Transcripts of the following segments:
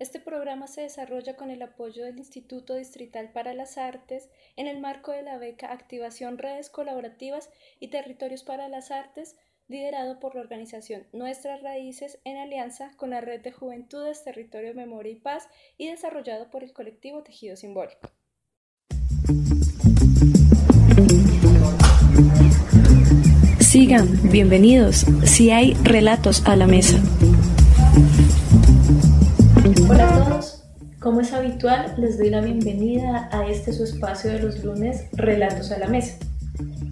Este programa se desarrolla con el apoyo del Instituto Distrital para las Artes en el marco de la beca Activación Redes Colaborativas y Territorios para las Artes, liderado por la organización Nuestras Raíces en alianza con la Red de Juventudes, Territorio, Memoria y Paz y desarrollado por el colectivo Tejido Simbólico. Sigan, bienvenidos, si hay relatos a la mesa. Hola a todos, como es habitual, les doy la bienvenida a este su espacio de los lunes, Relatos a la Mesa,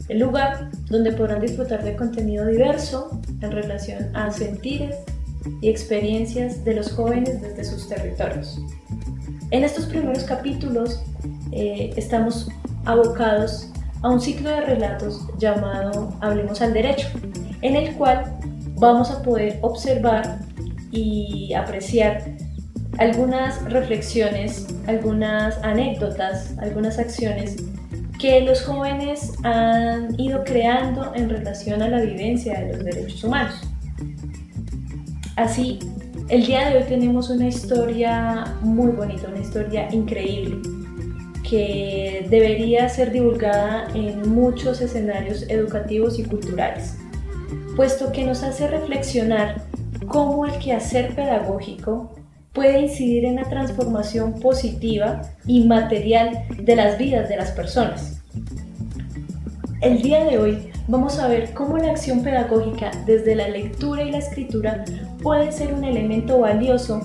el lugar donde podrán disfrutar de contenido diverso en relación a sentires y experiencias de los jóvenes desde sus territorios. En estos primeros capítulos eh, estamos abocados a un ciclo de relatos llamado Hablemos al Derecho, en el cual vamos a poder observar y apreciar algunas reflexiones, algunas anécdotas, algunas acciones que los jóvenes han ido creando en relación a la vivencia de los derechos humanos. Así, el día de hoy tenemos una historia muy bonita, una historia increíble, que debería ser divulgada en muchos escenarios educativos y culturales, puesto que nos hace reflexionar cómo el quehacer pedagógico puede incidir en la transformación positiva y material de las vidas de las personas. El día de hoy vamos a ver cómo la acción pedagógica desde la lectura y la escritura puede ser un elemento valioso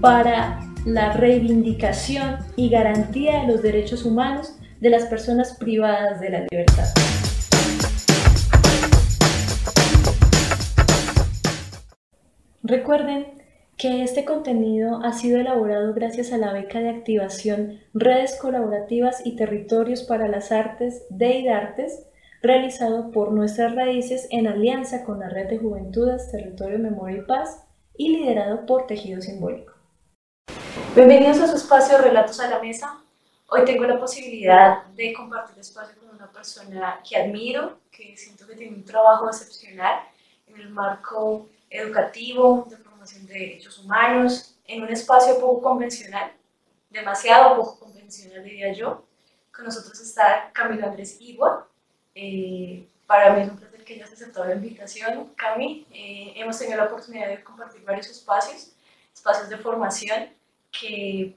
para la reivindicación y garantía de los derechos humanos de las personas privadas de la libertad. Recuerden que este contenido ha sido elaborado gracias a la beca de activación Redes Colaborativas y Territorios para las Artes de IDARTES, realizado por Nuestras Raíces en alianza con la Red de Juventudes, Territorio, Memoria y Paz y liderado por Tejido Simbólico. Bienvenidos a su espacio Relatos a la Mesa. Hoy tengo la posibilidad de compartir espacio con una persona que admiro, que siento que tiene un trabajo excepcional en el marco educativo, de de derechos humanos en un espacio poco convencional, demasiado poco convencional diría yo. Con nosotros está Camilo Andrés Igua. Eh, para mí es un placer que hayas aceptado la invitación, Cami. Eh, hemos tenido la oportunidad de compartir varios espacios, espacios de formación que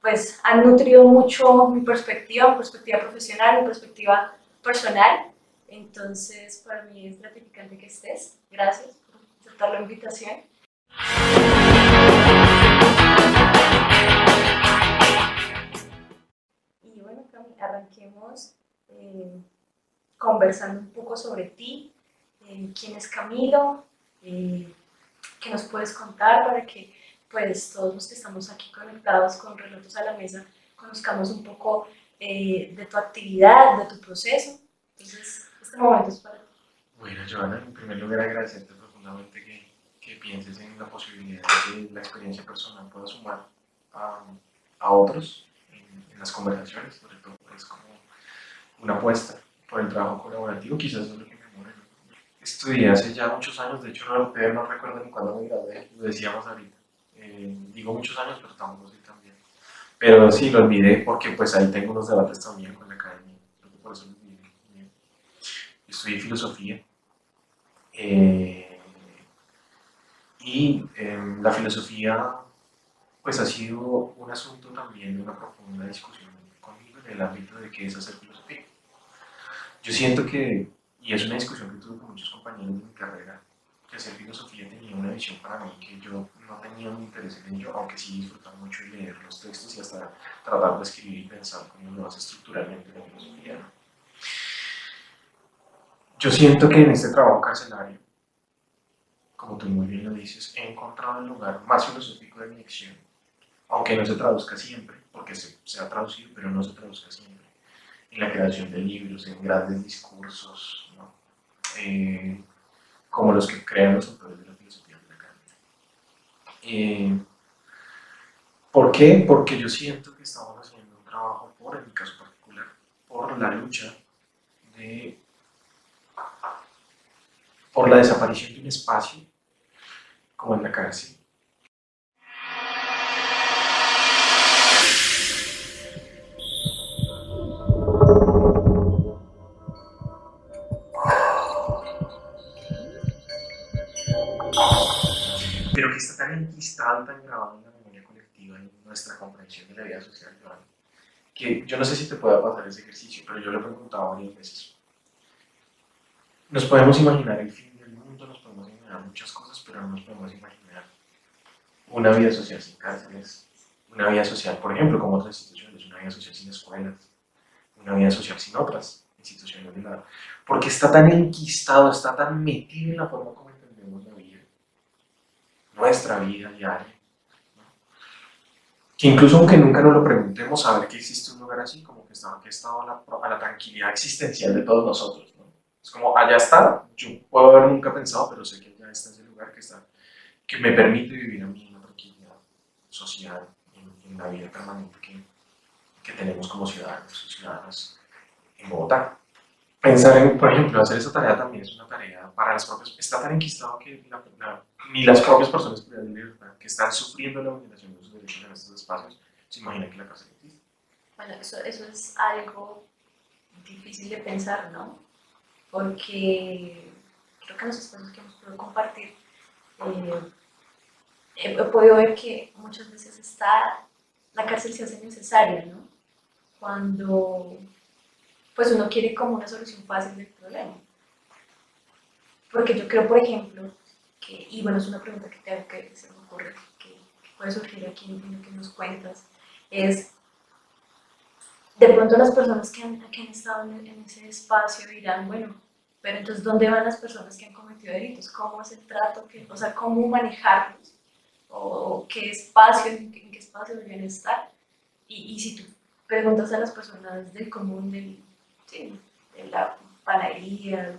pues han nutrido mucho mi perspectiva, mi perspectiva profesional, mi perspectiva personal. Entonces, para mí es gratificante que estés. Gracias por aceptar la invitación. Y bueno, Cami, arranquemos eh, conversando un poco sobre ti, eh, quién es Camilo, eh, qué nos puedes contar para que pues todos los que estamos aquí conectados con Relatos a la Mesa conozcamos un poco de tu actividad, de tu proceso. Entonces, este momento es para ti. Bueno, Joana, en primer lugar agradecerte profundamente que que pienses en la posibilidad de que la experiencia personal pueda sumar a, a otros en, las conversaciones, sobre todo es pues, como una apuesta por el trabajo colaborativo, quizás es lo que me muere. Estudié hace ya muchos años, de hecho no, no recuerdo ni cuándo me gradué, lo decíamos ahorita. Eh, digo muchos años, pero tampoco soy tan bien. Pero sí, lo olvidé porque pues ahí tengo unos debates también con la academia, por eso lo olvidé. Estudié filosofía. Eh, y em, la filosofía pues ha sido un asunto también de una profunda discusión conmigo en el ámbito de qué es hacer filosofía. Yo siento que, y es una discusión que tuve con muchos compañeros de mi carrera, que hacer filosofía tenía una visión para mí que yo no tenía un interés en ello, aunque sí disfrutaba mucho de leer los textos y hasta tratar de escribir y pensar cómo lo hace estructuralmente la filosofía. Yo siento que en este trabajo carcelario como tú muy bien lo dices, he encontrado el lugar más filosófico de mi acción, aunque no se traduzca siempre, porque se, ha traducido, pero no se traduzca siempre, en la creación de libros, en grandes discursos. Eh, como los que crean los autores de la filosofía de la carne. Eh, ¿Por qué? Porque yo siento que estamos haciendo un trabajo, por en mi caso particular, por la lucha de, por la desaparición de un espacio como en la cárcel. Pero que está tan enquistado, tan grabado en la memoria colectiva, en nuestra comprensión de la vida social, que yo no sé si te pueda pasar ese ejercicio, pero yo lo he preguntado varias veces. Nos podemos imaginar el fin del mundo, nos podemos imaginar muchas cosas, pero no nos podemos imaginar una vida social sin cárceles, una vida social, por ejemplo, como otras instituciones, una vida social sin escuelas, una vida social sin otras instituciones de nada. Porque está tan enquistado, está tan metido en la forma como entendemos la vida, nuestra vida diaria, ¿no? que incluso aunque nunca nos lo preguntemos, saber que existe un lugar así, como que está, que está a, la, a la tranquilidad existencial de todos nosotros. ¿no? Es como, allá está, yo puedo haber nunca pensado, pero sé que está ese lugar que, está, que me permite vivir a mí una tranquilidad social en, en la vida permanente que, que tenemos como ciudadanos y ciudadanas en Bogotá. Pensar en, por ejemplo, hacer esa tarea también es una tarea para las propias, está tan enquistado que la, la, ni las propias personas de libertad que están sufriendo la vulneración de sus derechos en estos espacios se imaginan que la cárcel existe. Bueno, eso, eso es algo difícil de pensar, ¿no? Porque creo que los espacios que hemos podido compartir eh, he, he podido ver que muchas veces está, la cárcel se hace necesaria, ¿no? Cuando pues uno quiere como una solución fácil del problema. Porque yo creo, por ejemplo, que, y bueno, es una pregunta que, te, que se me ocurre, que, que puede surgir aquí en lo que nos cuentas, es, de pronto las personas que han, que han estado en, en, ese espacio dirán, bueno, pero entonces, ¿dónde van las personas que han cometido delitos? ¿Cómo es el trato? Que, o sea, ¿cómo manejarlos? ¿O qué espacio, en qué, en qué espacio deberían estar? Y, y si tú preguntas a las personas del común, del, sí, de la panadería,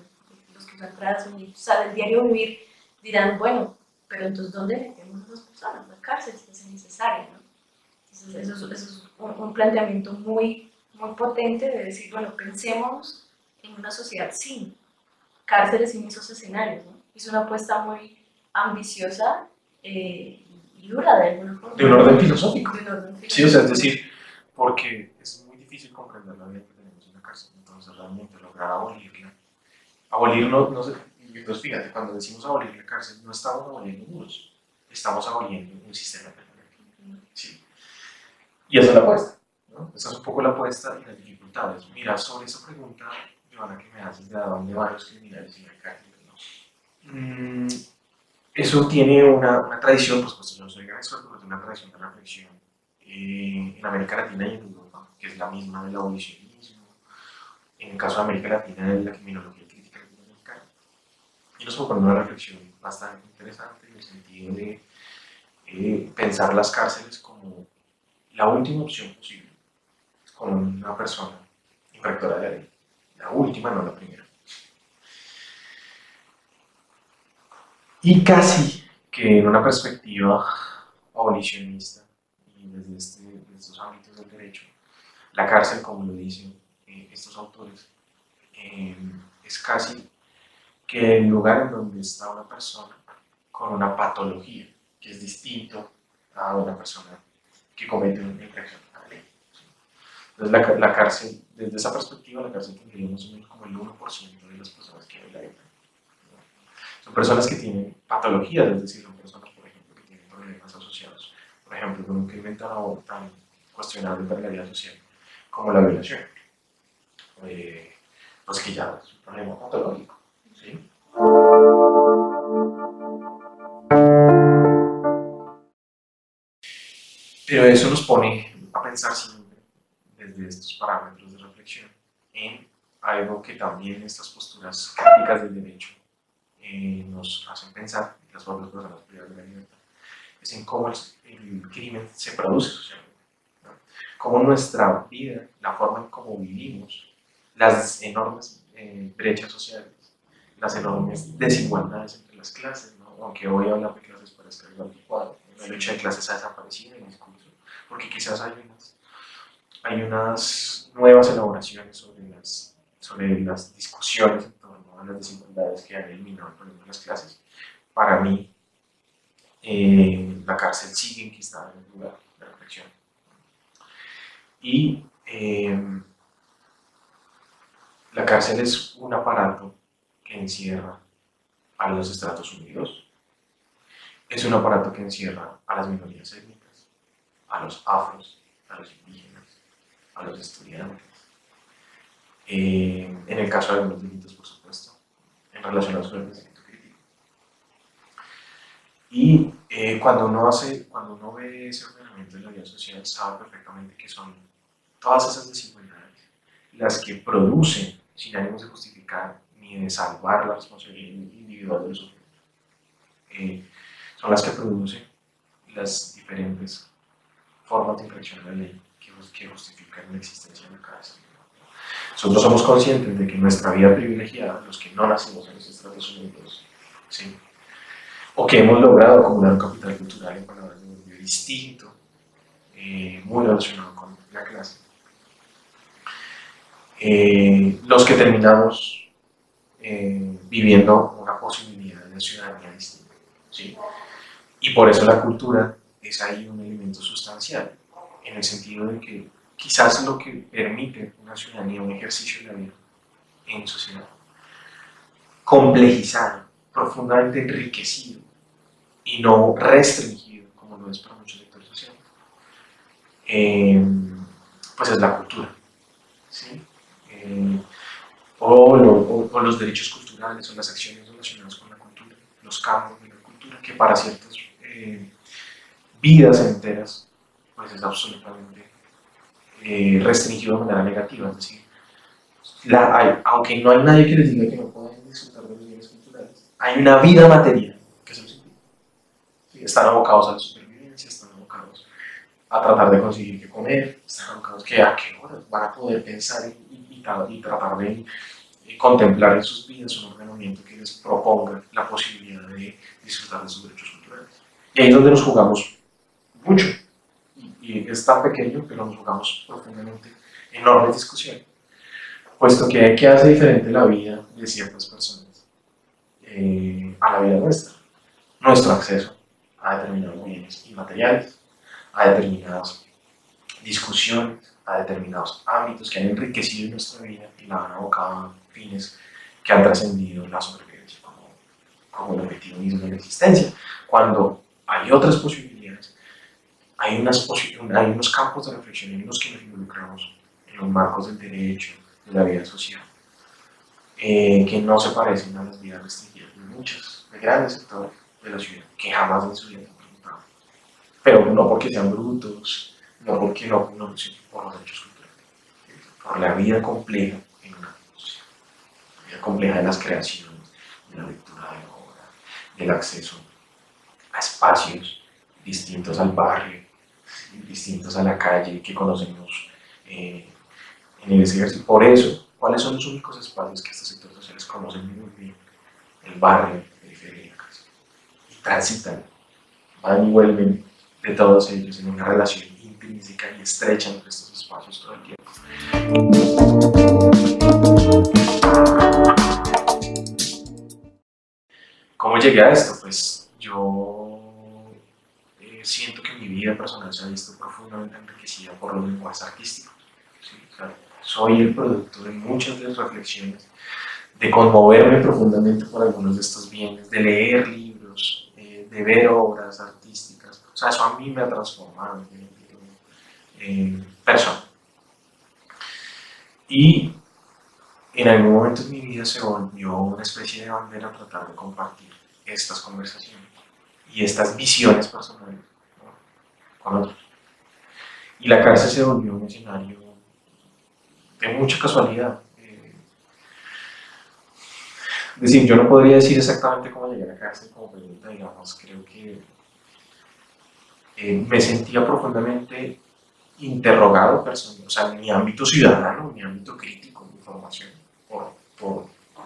los que usan trazos y salen diario vivir, dirán, bueno, pero entonces ¿dónde metemos a esas personas? La cárcel es necesaria, ¿no? Entonces eso es, eso es un, un, planteamiento muy, muy potente de decir, bueno, pensemos en una sociedad sin cárceles, sin esos escenarios, ¿no? Es una apuesta muy ambiciosa eh, y dura de alguna forma. De un orden filosófico. De un orden filosófico. Sí, o sea, es decir, porque es muy difícil comprender la vida que tenemos en la cárcel, entonces realmente lograr abolirla. Abolir no, no sé, entonces fíjate, cuando decimos abolir la cárcel, no estamos aboliendo muros, estamos aboliendo un sistema penal. ¿sí? Y esa es la apuesta, ¿no? Esa es un poco la apuesta y las dificultades. Mira, sobre esa pregunta, Que me haces de a dónde van los criminales la cárcel, ¿no? Mm, eso tiene una, una tradición, pues, pues yo soy experto, pero tiene una tradición de reflexión eh, en América Latina y en Europa, que es la misma del abolicionismo, en el caso de América Latina, es la criminología crítica latinoamericana. Y nos propone una reflexión bastante interesante en el sentido de eh, pensar las cárceles como la última opción posible con una persona infractora de la ley. La última, no la primera. Y casi que en una perspectiva abolicionista y desde, este, estos ámbitos del derecho, la cárcel, como lo dicen eh, estos autores, eh, es casi que el lugar en donde está una persona con una patología, que es distinto a una persona que comete la ley. Entonces, la, la, cárcel, desde esa perspectiva, la cárcel tendría más o menos como el 1% de las personas que hay la ley. Son personas que tienen patologías, es decir, son personas, por ejemplo, que tienen problemas asociados, por ejemplo, con un crimen tan, tan cuestionable para la vida social como la violación. Eh, pues que ya es un problema patológico. ¿sí? Pero eso nos pone a pensar siempre desde estos parámetros de reflexión en algo que también estas posturas críticas del derecho eh, nos hacen pensar, las propias personas privadas de la libertad, es en cómo el, el crimen se produce socialmente. ¿no? Cómo nuestra vida, la forma en cómo vivimos, las enormes eh, brechas sociales, las enormes desigualdades entre las clases, ¿no? aunque hoy hablar de clases parezca algo anticuado, La lucha de clases ha desaparecido en el discurso, porque quizás hay unas, hay unas nuevas elaboraciones sobre las, sobre las discusiones en torno a las desigualdades que han eliminado el de las clases. Para mí, eh, la cárcel sigue enquistada en el lugar de reflexión. Y eh, la cárcel es un aparato que encierra a los Estados Unidos, es un aparato que encierra a las minorías étnicas, a los afros, a los indígenas, a los estudiantes. Eh, en el caso de algunos delitos, por supuesto, en relación con el pensamiento crítico. Y eh, cuando, uno hace, cuando uno ve ese ordenamiento de la vida social, sabe perfectamente que son todas esas desigualdades las que producen, sin ánimos de justificar ni de salvar la responsabilidad individual de los eh, son las que producen las diferentes formas de infracción de la ley que, justifican la existencia de la cárcel. Nosotros somos conscientes de que nuestra vida privilegiada, los que no nacimos en los Estados Unidos, ¿sí? o que hemos logrado acumular un capital cultural en palabras de un distinto, eh, muy relacionado con la clase, eh, los que terminamos eh, viviendo una posibilidad de ciudadanía distinta. ¿sí? Y por eso la cultura es ahí un elemento sustancial, en el sentido de que quizás lo que permite una ciudadanía, un ejercicio de la vida en sociedad, complejizado, profundamente enriquecido y no restringido, como lo es para muchos sectores sociales, eh, pues es la cultura. Eh, o, los derechos culturales o las acciones relacionadas con la cultura, los campos de la cultura, que para ciertas eh, vidas enteras pues es absolutamente eh, restringido de manera negativa. Es decir, aunque no hay nadie que les diga que no pueden disfrutar de los bienes culturales, hay una vida material que se los impide. Están abocados a la supervivencia, están abocados a tratar de conseguir qué comer, están abocados que a qué horas van a poder pensar y y tratar de contemplar en sus vidas un ordenamiento que les proponga la posibilidad de disfrutar de sus derechos culturales. Y ahí es donde nos jugamos mucho. Y, es tan pequeño que nos jugamos profundamente enormes discusiones. Puesto que, ¿qué hace diferente la vida de ciertas personas eh, a la vida nuestra? Nuestro acceso a determinados bienes inmateriales, a determinadas discusiones, a determinados ámbitos que han enriquecido nuestra vida y la han abocado a fines que han trascendido la sobrevivencia como, como el objetivo mismo de la existencia. Cuando hay otras posibilidades, hay, unas hay unos campos de reflexión en los que nos involucramos en los marcos del derecho, de la vida social, eh, que no se parecen a las vidas restringidas de muchos, de grandes sectores de la ciudad, que jamás en su vida han preguntado. Pero no porque sean brutos, no porque no, no por los derechos culturales, por la vida compleja en una sociedad, la vida compleja de las creaciones, de la lectura de la obra, del acceso a espacios distintos al barrio, distintos a la calle que conocemos eh, en el ejercicio. Por eso, ¿cuáles son los únicos espacios que estos sectores sociales conocen muy bien? El barrio, casa. Y transitan, van y vuelven de todos ellos en una relación intrínseca y estrecha entre estos espacios todo el tiempo. ¿Cómo llegué a esto? Pues yo siento que mi vida personal se ha visto profundamente enriquecida por los lenguajes artísticos. soy el producto de muchas de las reflexiones, de conmoverme profundamente por algunos de estos bienes, de leer libros, eh, de ver obras artísticas. O sea, eso a mí me ha transformado eh, persona. Y en algún momento de mi vida se volvió una especie de bandera tratar de compartir estas conversaciones y estas visiones personales con otros. Y la cárcel se volvió un escenario de mucha casualidad. Eh, es decir, yo no podría decir exactamente cómo llegué a la cárcel como pregunta, digamos, creo que eh, me sentía profundamente interrogado personal, o sea, mi ámbito ciudadano, mi ámbito crítico de información, por,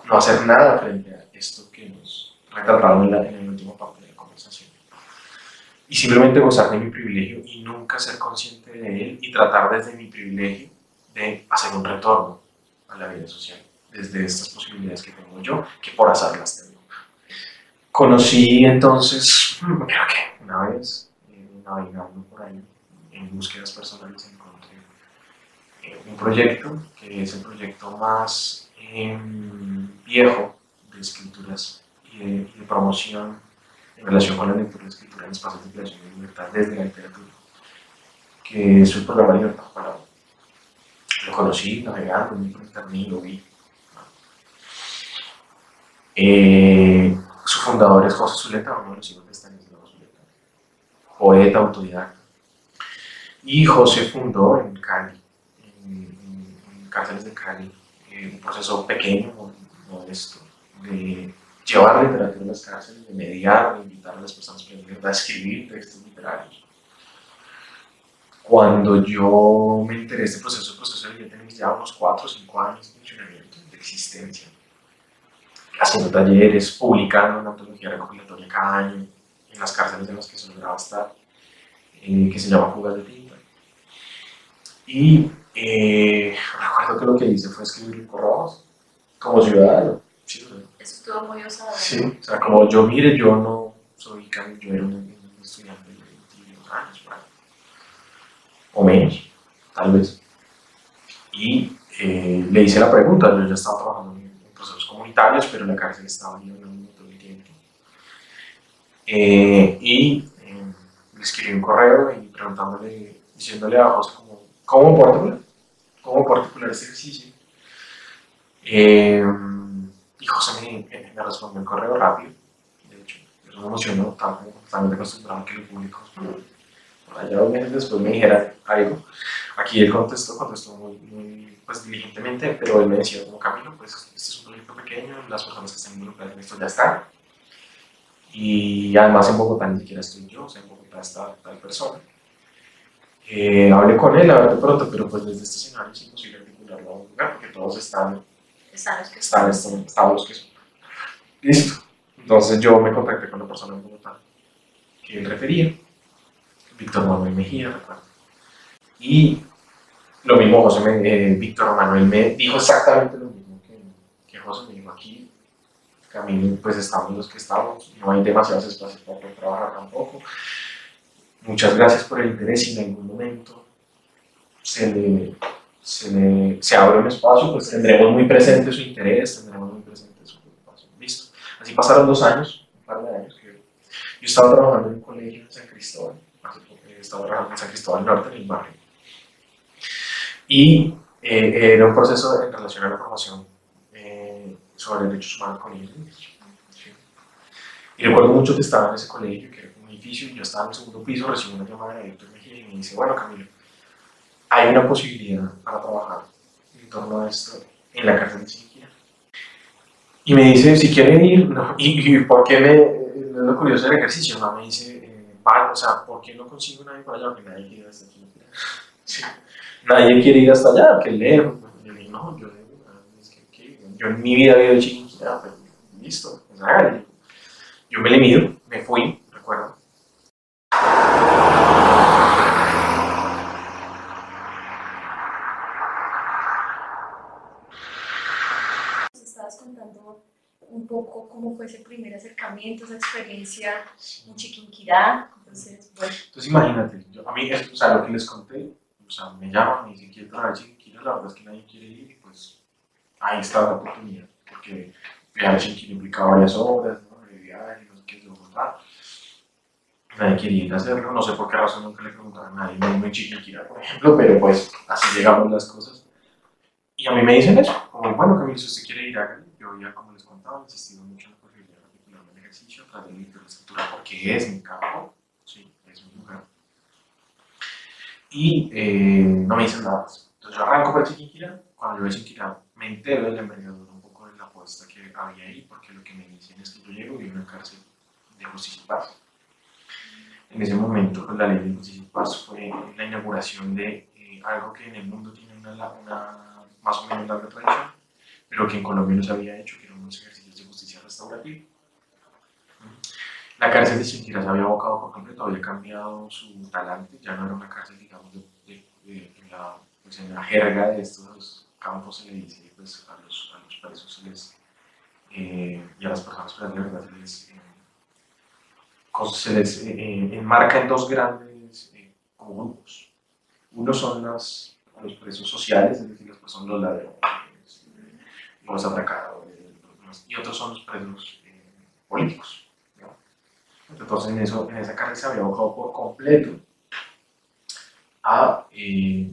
no hacer nada frente a esto que nos retrataron en, la, en el último parte la. Y simplemente gozar de mi privilegio y nunca ser consciente de él y tratar desde mi privilegio de hacer un retorno a la vida social, desde estas posibilidades que tengo yo, que por azar las tengo. Conocí entonces, creo que una vez, eh, navegando por ahí en búsquedas personales, encontré eh, un proyecto que es el proyecto más em, viejo de escrituras y de, promoción en relación con la lectura y escritura en espacios de creación de libertad desde la literatura, que es el programa Libertad para Lo conocí navegando en internet y lo vi. Eh, su fundador es José Zuleta, uno de los hijos de Stanislao Zuleta, poeta autodidacta. Y José fundó en Cali, en, cárceles de Cali, eh, un proceso pequeño, modesto, de llevar literatura a las cárceles, de mediar, de invitar a las personas a escribir textos literarios. Cuando yo me enteré de este proceso, el proceso ya tenía ya unos 4 o 5 años de funcionamiento, de existencia haciendo talleres, publicando una antología recopilatoria cada año en las cárceles en las que se lograba estar, eh, que se llama Fugas de Tinta. Y eh, recuerdo que lo que hice fue escribir correos como ciudadano. Sí, Eso estuvo muy osado. Sí, o sea, como yo, mire, yo no soy Camilo, yo era un, estudiante de 22 años, o menos, tal vez. Y eh, le hice la pregunta, yo ya estaba trabajando procesos comunitarios, pero la cárcel estaba ayudando todo el tiempo. Eh, y eh, le escribí un correo y preguntándole, diciéndole a José como, ¿cómo particular? ¿Cómo particular este ejercicio? Y José me, respondió el correo rápido, de hecho, eso me emocionó, también, también acostumbrado a que lo público por allá dos meses después me dijera algo. Aquí él contestó, contestó muy, muy pues, diligentemente, pero él me decía como camino, pues este es un proyecto pequeño, las personas que están involucradas en esto ya están. Y además en Bogotá ni siquiera estoy yo, o sea, en Bogotá está tal persona. Eh, hablé con él, de pronto, pero pues desde este escenario es imposible articularlo a un lugar porque todos están, están los que que son. Listo. Entonces yo me contacté con la persona en Bogotá que él refería, Víctor Manuel Mejía, recuerdo. Y lo mismo José eh, Víctor Manuel me dijo exactamente lo mismo que, que José me dijo aquí. Camino, pues estamos los que estamos, no hay demasiados espacios para poder trabajar tampoco. Muchas gracias por el interés y en algún momento se le, se, se abre un espacio, pues tendremos muy presente su interés, tendremos muy presente su preocupación. Listo. Así pasaron dos años, un par de años. Que yo estaba trabajando en un colegio en San Cristóbal, estaba trabajando en San Cristóbal Norte, en el barrio y eh, era un proceso en relación a la formación eh, sobre derechos humanos con niños. Y recuerdo mucho que estaba en ese colegio, que era un edificio, y yo estaba en el segundo piso, recibí una llamada de Víctor Mejía y me dice, bueno Camilo, hay una posibilidad para trabajar en torno a esto en la cárcel de Chiquilla. Y me dice, si quieren ir, no, y, por qué me, lo curioso del ejercicio, ¿no? me dice, eh, o sea, ¿por qué no consigo nadie para allá? Porque nadie quiere hasta aquí. Sí nadie quiere ir hasta allá, que leer. Yo no, yo, es que, yo en mi vida había ido a Chiquinquirá, pero listo, pues. Yo me le mido, me fui, recuerdo. estabas contando un poco cómo fue ese primer acercamiento, esa experiencia en Chiquinquirá. Entonces, bueno. Entonces imagínate, yo, a mí, o sea, lo que les conté, o sea, me llaman, me dicen, quiero trabajar Chiquinquirá, la verdad es que nadie quiere ir y pues ahí está la oportunidad, porque viajar a Chiquinquirá implica varias horas, ¿no? De viaje, no sé qué, Bogotá. Nadie quiere ir a hacerlo, no sé por qué razón nunca le preguntaron a nadie, no en Chiquinquirá, por ejemplo, pero pues así llegamos las cosas. Y a mí me dicen eso, como, bueno, Camilo, si usted quiere ir, a Yo ya, como he insistido mucho en la posibilidad de articularme el ejercicio, tras de la escritura, porque es mi campo, sí, es mi lugar y eh, no me dicen nada más. Entonces yo arranco para Chiquinquirá, cuando yo voy a Chiquinquirá me entero de la envergadura un poco de la apuesta que había ahí, porque lo que me dicen es que yo llego y una cárcel de justicia y paz. En ese momento, pues, la ley de justicia y paz fue la inauguración de eh, algo que en el mundo tiene una, una, más o menos larga tradición, pero que en Colombia no se había hecho, que eran unos ejercicios de justicia restaurativa. la cárcel de Chinchilla se había abocado por completo, había cambiado su talante, ya no era una cárcel, digamos, de, de, de, en, la, pues en, la, jerga de estos campos se le dice pues, a, los, a los presos se les, eh, y a las personas presas de verdad se les, eh, se les eh, enmarca en dos grandes eh, grupos. Uno son las, los presos sociales, es decir, las personas, los ladrones, los atracadores, y otros son los presos políticos. Entonces en, eso, en esa carrera se había abocado por completo a eh,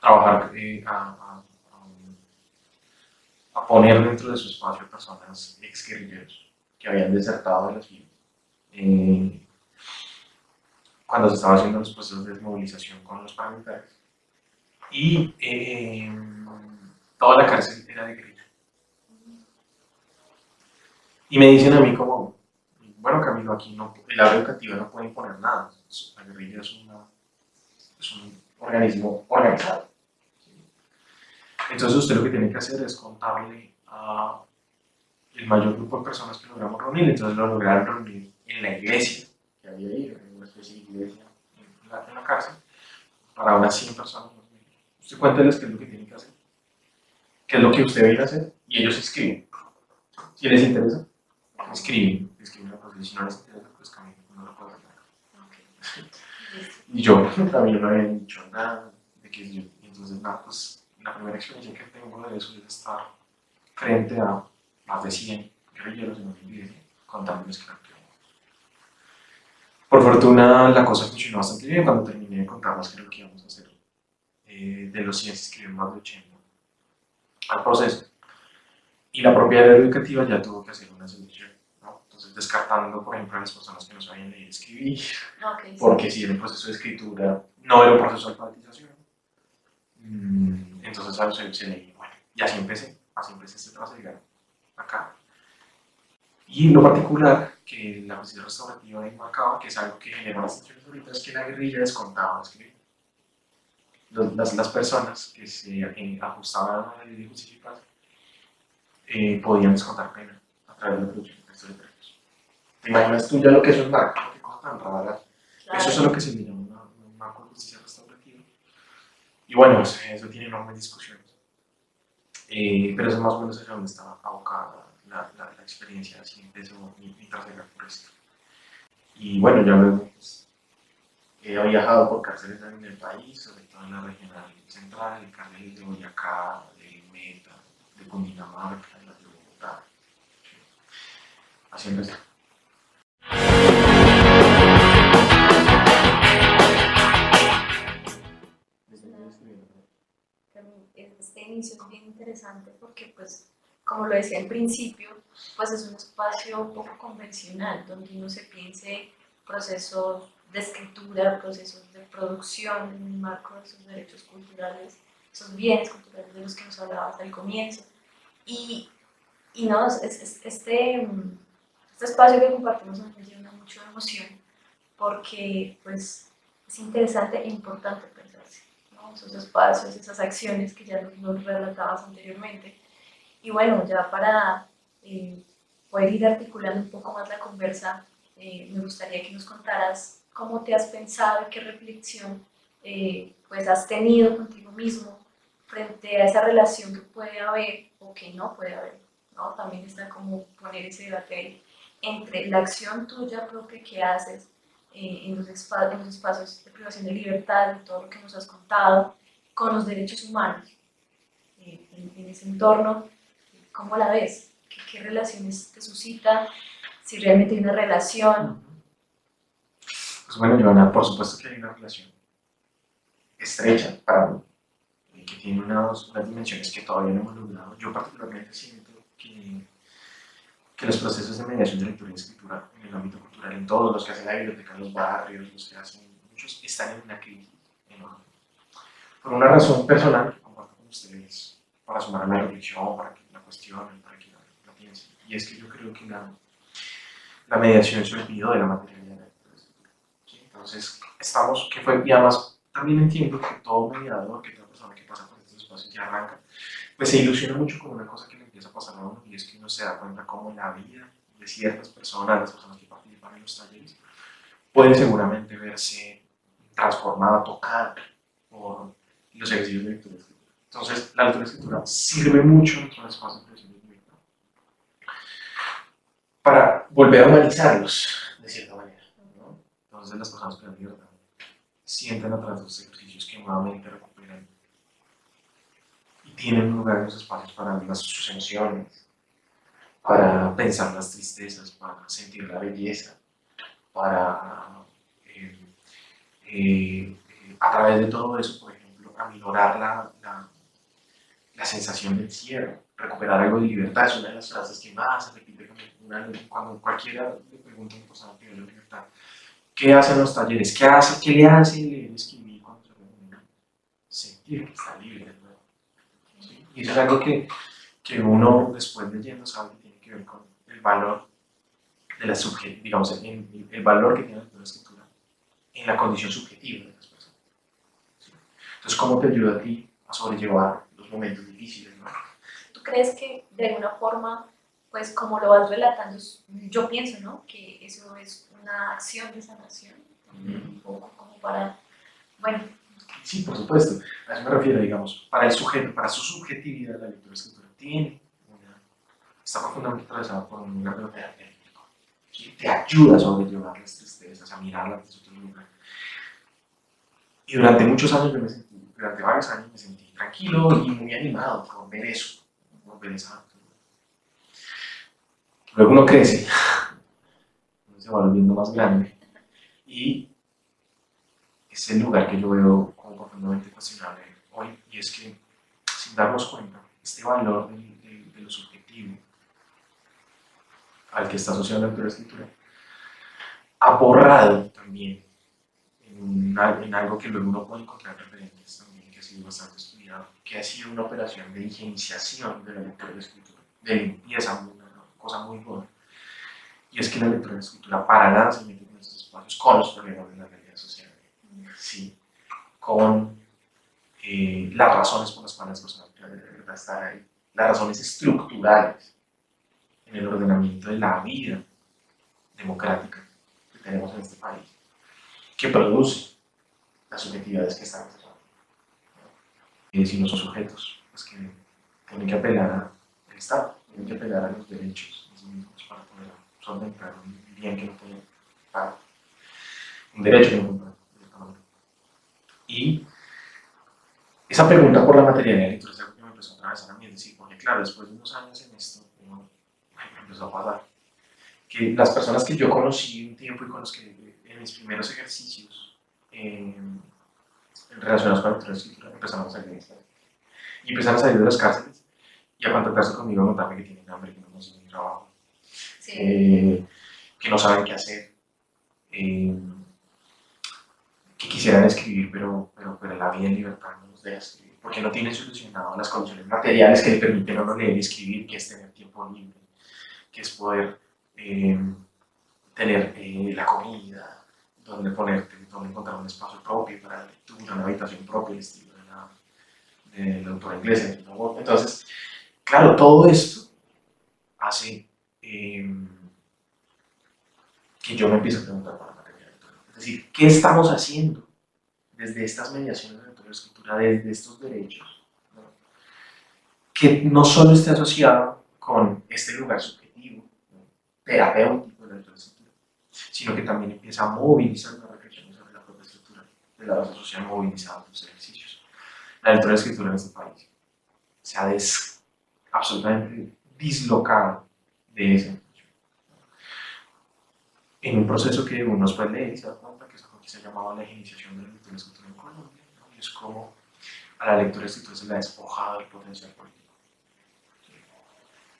trabajar, eh, a, poner dentro de su espacio personas ex guerrilleros que habían desertado de las filas. Eh, cuando se estaba haciendo los procesos de desmovilización con los paramilitares. Y eh, toda la cárcel era de guerrilla. Y me dicen a mí como, bueno Camilo, aquí no, el área educativa no puede imponer nada. La guerrilla es, un organismo organizado. Entonces usted lo que tiene que hacer es contarle a el mayor grupo de personas que logramos reunir. Entonces lo lograron reunir en la iglesia que había ahí, en una especie de iglesia en la, cárcel, para unas 100 personas. Usted cuénteles qué es lo que tiene que hacer, qué es lo que usted viene a hacer, y ellos escriben. Si les interesa, escriben, escriben la cosa, si no les interesa, pues camino, no lo puedo hacer. Y yo también no había dicho nada de que yo, entonces nada, pues la primera experiencia que tengo de eso es estar frente a más de 100 guerrilleros en una iglesia contándoles que Por fortuna la cosa funcionó bastante bien cuando terminé de era lo que íbamos a hacer. Eh, de los 100 se escribieron más de 80 al proceso. Y la propia área educativa ya tuvo que hacer una selección descartando, por ejemplo, a las personas que no sabían leer y escribir, okay, porque si en el proceso de escritura no era un proceso de alfabetización, mm, entonces ¿sabes? se, se leía. Bueno, y así empecé, así empecé este trabajo llegar acá. Y lo particular que la justicia restaurativa marcaba, que es algo que genera las tensiones ahorita, es que la guerrilla descontaba escribir. Las, las personas que se eh, ajustaban a la ley de justicia y paz eh, podían descontar pena a través de la producción de textos de ¿Te imaginas tú ya lo que eso es marco? Qué cosa tan rara. Claro. Eso es lo que se llama un marco de justicia restaurativa. Y bueno, eso, eso tiene enormes discusiones. Eh, pero eso más o menos es donde estaba abocada la, la, la, experiencia, así empezó mi, mi trasera por esto. Y bueno, ya luego pues, he viajado por cárceles en el país, sobre todo en la regional central, cárceles de Boyacá, de Meta, de Cundinamarca, de la de Bogotá. Así empezó. Este inicio es bien interesante porque, pues, como lo decía al principio, pues es un espacio poco convencional donde uno se piense procesos de escritura, procesos de producción en el marco de esos derechos culturales, esos bienes culturales de los que nos hablabas al comienzo. Y, y no, es, es, este, este espacio que compartimos nos llena mucho de emoción porque pues, es interesante e importante pensarse, ¿no? esos espacios, esas acciones que ya nos, nos relatabas anteriormente. Y bueno, ya para eh, poder ir articulando un poco más la conversa, eh, me gustaría que nos contaras cómo te has pensado qué reflexión eh, pues has tenido contigo mismo frente a esa relación que puede haber o que no puede haber. ¿no? También está como poner ese debate ahí entre la acción tuya propia que haces eh, en, los en, los espacios de privación de libertad, todo lo que nos has contado, con los derechos humanos, eh, en, en, ese entorno, ¿cómo la ves? ¿Qué, ¿Qué, relaciones te suscita? Si realmente hay una relación. Pues bueno, Joana, por supuesto que hay una relación estrecha para mí, que tiene unas, unas dimensiones que todavía no hemos logrado. Yo particularmente siento que que los procesos de mediación de lectura y escritura en el ámbito cultural, en todos los que hacen la biblioteca los barrios, los que hacen muchos, están en una crisis enorme. Por una razón personal que comparto con ustedes, para sumar a la reflexión, para que la cuestionen, para que la, la piensen. Y es que yo creo que la, la mediación se olvidó de la materialidad de la lectura y escritura. ¿sí? Entonces, estamos, que fue, y además también entiendo que todo mediador, que toda persona que pasa por estos espacios y arranca, pues se ilusiona mucho con una cosa que le empieza a pasar a uno y es que uno se da cuenta cómo la vida de ciertas personas, las personas que participan en los talleres, puede seguramente verse transformada, tocada por los ejercicios de lectura escritura. Entonces, la lectura escritura sirve mucho en los espacios de para volver a humanizarlos, de cierta manera. ¿no? Entonces, las personas que dan libertad sienten a través de estos ejercicios que nuevamente recuperan y tienen lugar en los espacios para las, sus emociones, para pensar las tristezas, para sentir la belleza, para eh, eh, a través de todo eso, por ejemplo, aminorar la, la, la sensación del cierre, recuperar algo de libertad, es una de las frases que más se repite cuando cualquiera le pregunta a una persona que la libertad, ¿qué hacen los talleres? ¿Qué, hace, qué le hace leer, escribir contra el Sentir que está libre. ¿sí? Y eso es algo que, que uno después leyendo sabe que tiene que ver con el valor de la subjetividad, digamos, el, el, valor que tiene la escritura en la condición subjetiva de las personas. ¿sí? Entonces, ¿cómo te ayuda a ti a sobrellevar los momentos difíciles? ¿no? ¿Tú crees que de alguna forma, pues como lo vas relatando, yo pienso, ¿no? Que eso es una acción de sanación, un poco como para, bueno. Sí, por supuesto. A eso me refiero, digamos, para el sujeto, para su subjetividad, la lectura escritura tiene una, está profundamente atravesada por un grado terapéutico que te ayuda a sobrellevar las tristezas, a mirarlas desde otro lugar. Y durante muchos años yo me sentí, durante varios años me sentí tranquilo y muy animado por ver eso, por ver esa Luego uno crece, se va volviendo más grande. Y es el lugar que yo veo como profundamente cuestionable hoy y es que sin darnos cuenta este valor de, de, de lo subjetivo al que está asociado la escritura ha borrado también en, algo que luego uno puede encontrar referentes también que ha sido bastante estudiado que ha sido una operación de higienización de la lectura de escritura de limpieza una cosa muy buena y es que la lectura de la escritura para nada se mete en estos espacios con los problemas de la realidad social. Sí, con eh, las razones por las cuales las personas quieren estar ahí, las razones estructurales en el ordenamiento de la vida democrática que tenemos en este país, que produce las subjetividades que están y si no son sujetos, pues que tienen que apelar al Estado, tienen que apelar a los derechos de sí mismos para poder solventar un bien que no pueden un derecho que no pueden. Y esa pregunta por la materialidad de la que me empezó a atravesar a mí, es decir, porque claro, después de unos años en esto, me empezó a pasar que las personas que yo conocí un tiempo y con los que en mis primeros ejercicios eh, relacionados con la escritura empezaron a salir de esta y empezaron a salir de las cárceles y a contactarse conmigo a contarme que tienen hambre, que no consiguen trabajo, sí. eh, que no saben qué hacer. Eh, que quisieran escribir, pero, pero, pero la vida en libertad no los deja escribir, porque no tienen solucionado las condiciones materiales que le permiten a uno leer y escribir, que es tener tiempo libre, que es poder eh, tener eh, la comida, donde ponerte, donde encontrar un espacio propio para la lectura, una habitación propia, el estilo de la, de la autora inglesa. Entonces, claro, todo esto hace eh, que yo me empiece a preguntar para es decir, ¿qué estamos haciendo desde estas mediaciones de la escritura, desde estos derechos? ¿no? Que no solo esté asociado con este lugar subjetivo, ¿no? terapéutico de la escritura, sino que también empieza a movilizar una reflexión sobre la propia estructura de la base social movilizada los ejercicios. La lectura de escritura en este país se ha absolutamente dislocado de ese en un proceso que uno después se da cuenta que es algo que se ha llamado la iniciación de la lectura escritura en Colombia, y es como a la lectura escritura se le ha despojado del potencial político,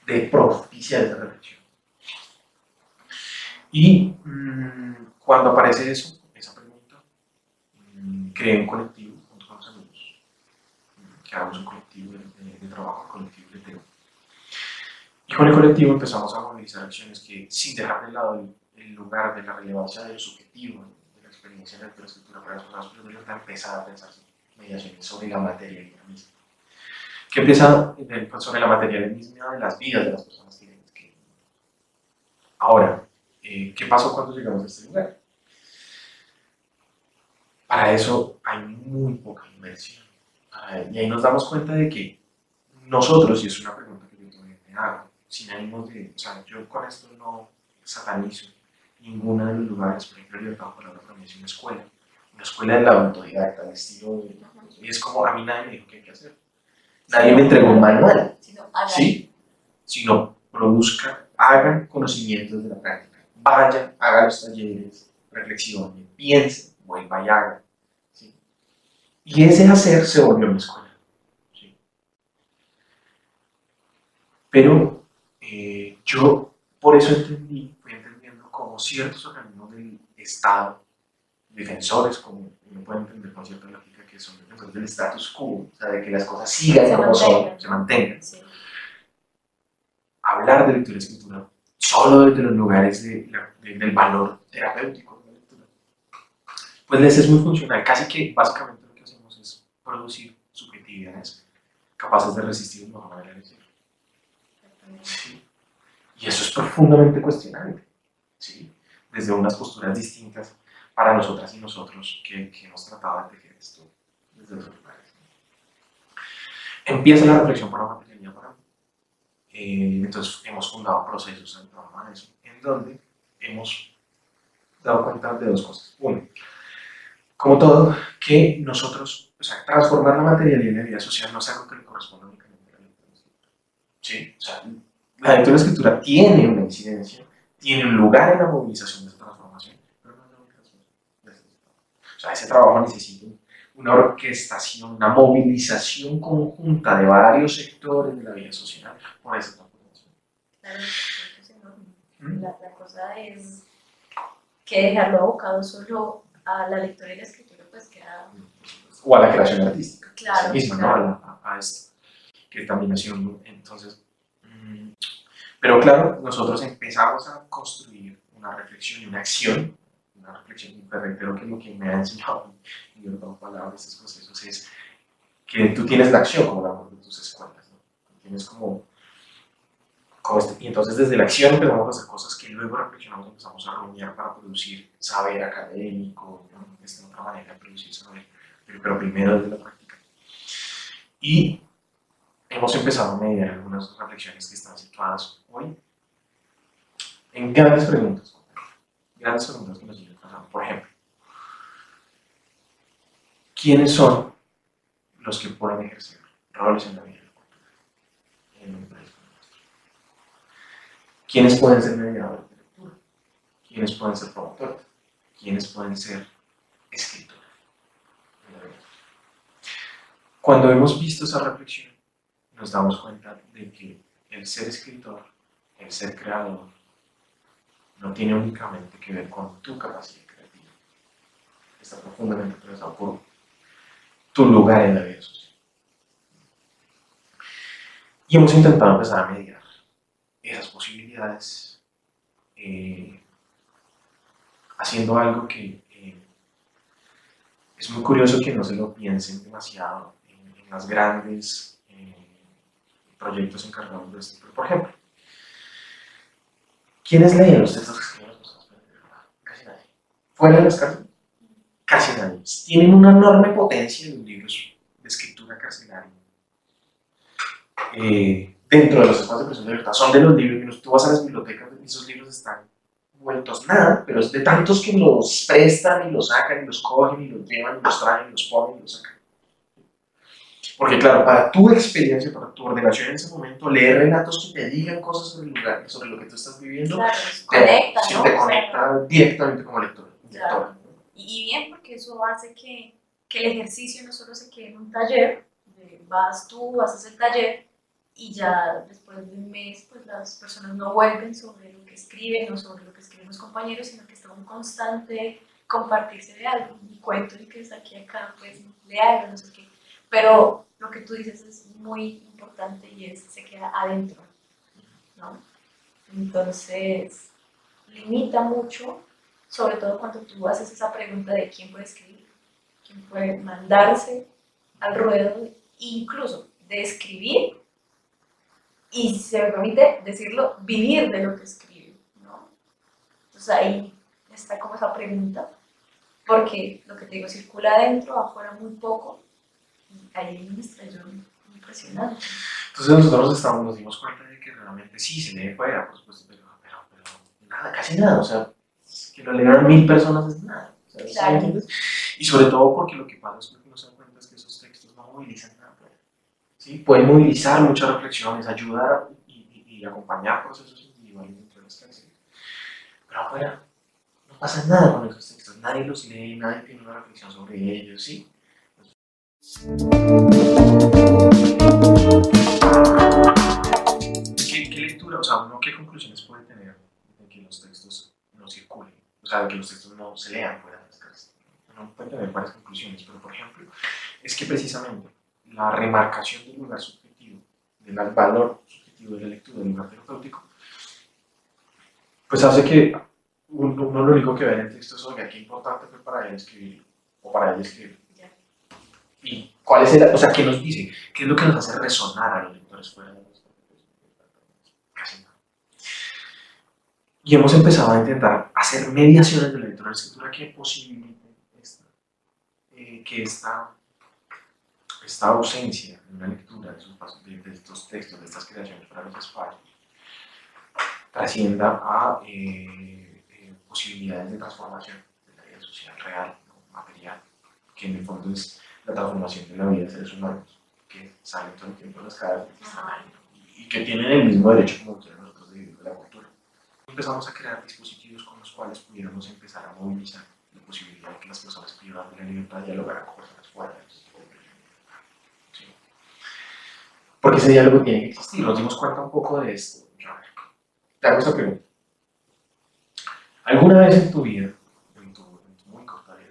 de propiciar esa reflexión. Y mmm, cuando aparece eso, esa pregunta, mmm, creé un colectivo junto con los amigos, creamos un colectivo de, trabajo, colectivo de tema. Y con el colectivo empezamos a movilizar acciones que, sin dejar de lado el lugar de la relevancia del subjetivo de la experiencia de la escritura para las personas pero libertad empezar a pensar mediaciones sobre la materialidad misma. Que empieza sobre la materialidad misma de las vidas de las personas que, que Ahora, eh, ¿qué pasó cuando llegamos a este lugar? Para eso hay muy poca inversión. Y ahí nos damos cuenta de que nosotros, y es una pregunta que yo todavía me hago, sin ánimo de, o sea, yo con esto no satanizo ninguno de los lugares, por ejemplo, Libertad Palabra para mí es una escuela, una escuela de la autodidacta, al estilo de, y es como a mí nadie me dijo qué hay que hacer. Nadie me entregó un manual, ¿sí? Sino produzca, hagan conocimientos de la práctica, vaya, haga los talleres, reflexione, piense, vuelva y haga. ¿sí? Y ese hacer se volvió una escuela. ¿sí? Pero eh, yo por eso entendí, fui entendiendo como ciertos organismos del Estado, defensores, como uno puede entender con cierta lógica, que son defensores del status quo, o sea, de que las cosas sigan Se como son, mantengan. se mantengan. Sí. Hablar de lectura y escritura solo desde los lugares de la- de- del valor terapéutico de la lectura, pues les es muy funcional. Casi que básicamente lo que hacemos es producir subjetividades capaces de resistir una manera de decir. Sí. Y eso es profundamente cuestionante, ¿sí? desde unas posturas distintas para nosotras y nosotros que, que hemos tratado de tejer esto desde otros lugares. Empieza la reflexión para la materialidad para mí. Eh, entonces hemos fundado procesos en torno a eso, en donde hemos dado cuenta de dos cosas. Uno, como todo, que nosotros, o sea, transformar la materialidad en la vida social no es algo que le corresponda a escritura. ¿Sí? O sea, la lectura y la escritura tiene una incidencia, tiene un lugar en la movilización de esa transformación, pero no es la única transformación. O sea, ese trabajo necesita una orquestación, una movilización conjunta de varios sectores de la vida social por esa transformación. Claro, es enorme. ¿Mm? La, la cosa es que dejarlo abocado solo a la lectura y la escritura, pues queda. O a la creación artística. Claro, sí misma, claro. ¿no? A- a esto, que muy- entonces, mm, pero claro, nosotros empezamos a construir una reflexión y una acción, una reflexión, y reitero que lo que me ha enseñado y yo no palabras estos procesos es que tú tienes la acción como la de tus escuelas, ¿no? Tienes como, este- y entonces desde la acción empezamos a hacer cosas que luego reflexionamos, empezamos a rumiar para producir saber académico, ¿no? Otra manera de producir saber pero, pero primero desde la práctica. Y hemos empezado a mediar algunas reflexiones que están situadas hoy en grandes preguntas. Grandes preguntas que nos siguen pasando. Por ejemplo, ¿quiénes son los que pueden ejercer roles en la vida en un país como nuestro? ¿Quiénes pueden ser mediadores de lectura? ¿Quiénes pueden ser promotores? ¿Quiénes pueden ser escritores? Cuando hemos visto esa reflexión, nos damos cuenta de que el ser escritor, el ser creador, no tiene únicamente que ver con tu capacidad creativa. Está profundamente atravesado por tu lugar en la vida social. Y hemos intentado empezar a mediar esas posibilidades eh, haciendo algo que eh, es muy curioso que no se lo piensen demasiado en, las grandes proyectos encargados de esto. Por ejemplo, ¿quiénes leen los textos que escriben personas? Casi nadie. ¿Fuera de las cárceles? Casi nadie. Tienen una enorme potencia los libros de escritura carcelaria. Eh, dentro de los espacios de presión de libertad, son de los libros tú vas a las bibliotecas y esos libros están vueltos nada, pero es de tantos que los prestan y los sacan y los cogen y los llevan y los traen y los ponen y los sacan. Porque claro, para tu experiencia, para tu ordenación en ese momento, leer relatos que te digan cosas sobre el lugar, sobre lo que tú estás viviendo, Claro, te, conecta, sí, ¿no? te O sea, conecta directamente como lector. Y bien, porque eso hace que, que el ejercicio no solo se quede en un taller, vas tú, haces el taller y ya después de un mes pues las personas no vuelven sobre lo que escriben o sobre lo que escriben los compañeros, sino que está un constante compartirse de algo. Y cuento y que es aquí acá, pues leerlo, no sé qué. Pero lo que tú dices es muy importante y es se queda adentro, ¿no? Entonces, limita mucho sobre todo cuando tú haces esa pregunta de quién puede escribir, quién puede mandarse al ruedo, incluso de escribir y, se me permite decirlo, vivir de lo que escribe, ¿no? Entonces ahí está como esa pregunta, porque lo que te digo, circula adentro, afuera muy poco, ahí estrellón impresionante. Entonces nosotros nos dimos cuenta de que realmente sí, se lee fuera, por supuesto, pero, pero, pero nada, casi nada, o sea, que lo lean mil personas es nada. O sea, ¿sí Claro. me entiendes? Y sobre todo porque lo que pasa es que uno se da cuenta es que esos textos no movilizan nada. pues. ¿sí? Pueden movilizar muchas reflexiones, ayudar y, y- y acompañar procesos individuales dentro de las cárceles. Pero afuera no pasa nada con esos textos, nadie los lee, nadie tiene una reflexión sobre ellos, ¿sí? ¿Qué, qué lectura, o sea, uno qué conclusiones puede tener de que los textos no circulen? O sea, de que los textos no se lean fuera de las cárceles. Uno puede tener varias conclusiones, pero por ejemplo, es que precisamente la remarcación del lugar subjetivo, del valor subjetivo de la lectura, del lugar terapéutico, pues hace que uno, uno lo único que ve en el texto es, oiga, qué importante fue para él escribir, o para ella escribir. ¿Y cuál es el, o sea, qué nos dice? ¿Qué es lo que nos hace resonar a los lectores fuera de los Casi nada. Y hemos empezado a intentar hacer mediaciones de la lectura de la escritura que posibiliten eh, que esta, esta ausencia de una lectura de, estos textos, de estas creaciones para los espacios, trascienda a eh, eh, posibilidades de transformación de la vida social real, material, que en el fondo es la transformación de la vida de seres humanos, que salen todo el tiempo las ¿no? y, que tienen el mismo derecho como tienen nosotros de vivir de la cultura. Empezamos a crear dispositivos con los cuales pudiéramos empezar a movilizar la posibilidad de que las personas privadas de la libertad dialogaran con personas fuera. Porque ese diálogo tiene que existir. Nos dimos cuenta un poco de esto. Te hago esta pregunta. ¿Alguna vez en tu vida, en tu, en tu muy corta vida,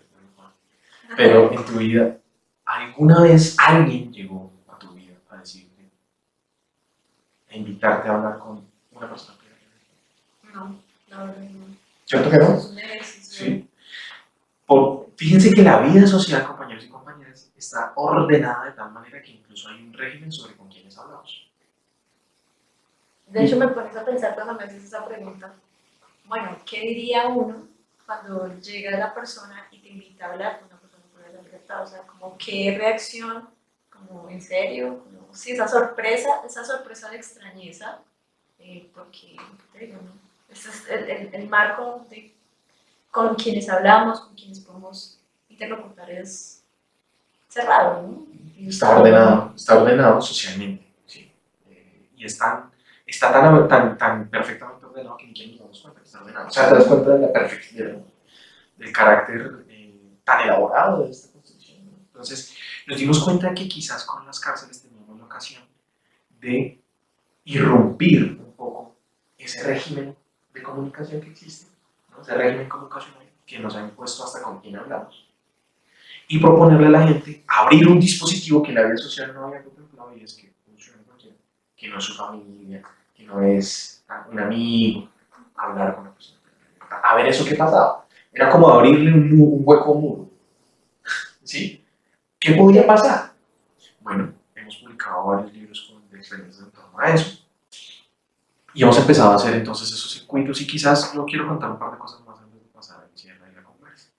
pero en tu vida, alguna vez alguien llegó a tu vida a decirte, a invitarte a hablar con una persona? No, la verdad no. ¿Cierto que no? Sí. Por, fíjense que la vida social, compañeros y compañeras, está ordenada de tal manera que incluso hay un régimen sobre con quienes hablamos. De hecho, me pones a pensar cuando me haces esa pregunta. Bueno, ¿qué diría uno cuando llega la persona y te invita a hablar con libertad? O sea, como qué reacción, como en serio, como, sí, esa sorpresa, esa sorpresa de extrañeza, eh, porque, ¿qué te digo, no? Ese es el, el, el marco de con quienes hablamos, con quienes podemos interlocutar es cerrado, ¿no? Está ordenado, está ordenado socialmente. ¿sí? Eh, y está, está tan, tan, tan perfectamente ordenado que ni siquiera nos cuenta que está ordenado. O sea, te das cuenta de la perfección, del carácter eh, tan elaborado de. ¿no? Entonces, nos dimos cuenta que quizás con las cárceles teníamos la ocasión de irrumpir un poco ese régimen de comunicación que existe, ¿no? ese régimen comunicacional que nos ha impuesto hasta con quién hablamos y proponerle a la gente abrir un dispositivo que la vida social no había contemplado y es que funcione cualquiera, que no es su familia, que no es un amigo, hablar con la persona. A ver eso qué pasaba. Era como abrirle un, un hueco muro. ¿Sí? ¿Qué podría pasar? Bueno, hemos publicado varios libros con, de experiencias en torno a eso. Y hemos empezado a hacer entonces esos circuitos y quizás yo quiero contar un par de cosas más antes de pasar al cierre de la conversa.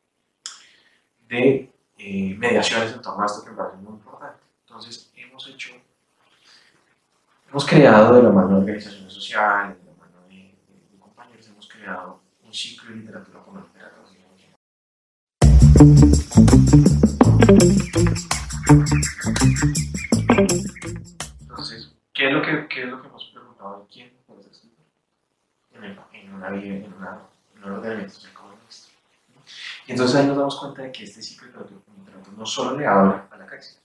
De eh, mediaciones en torno a esto que me parece muy importante. Entonces, hemos hecho, hemos creado de la mano de organizaciones sociales, de la mano de, de- de compañeros, hemos creado un ciclo de literatura con la literatura. Entonces, ¿qué es lo que, qué es lo que hemos preguntado? ¿Quién puede? En, el- en una vida, en, una, en un ordenamiento como nuestro. Y entonces ahí nos damos cuenta de que este ciclo literatura no solo le habla a la cárcel,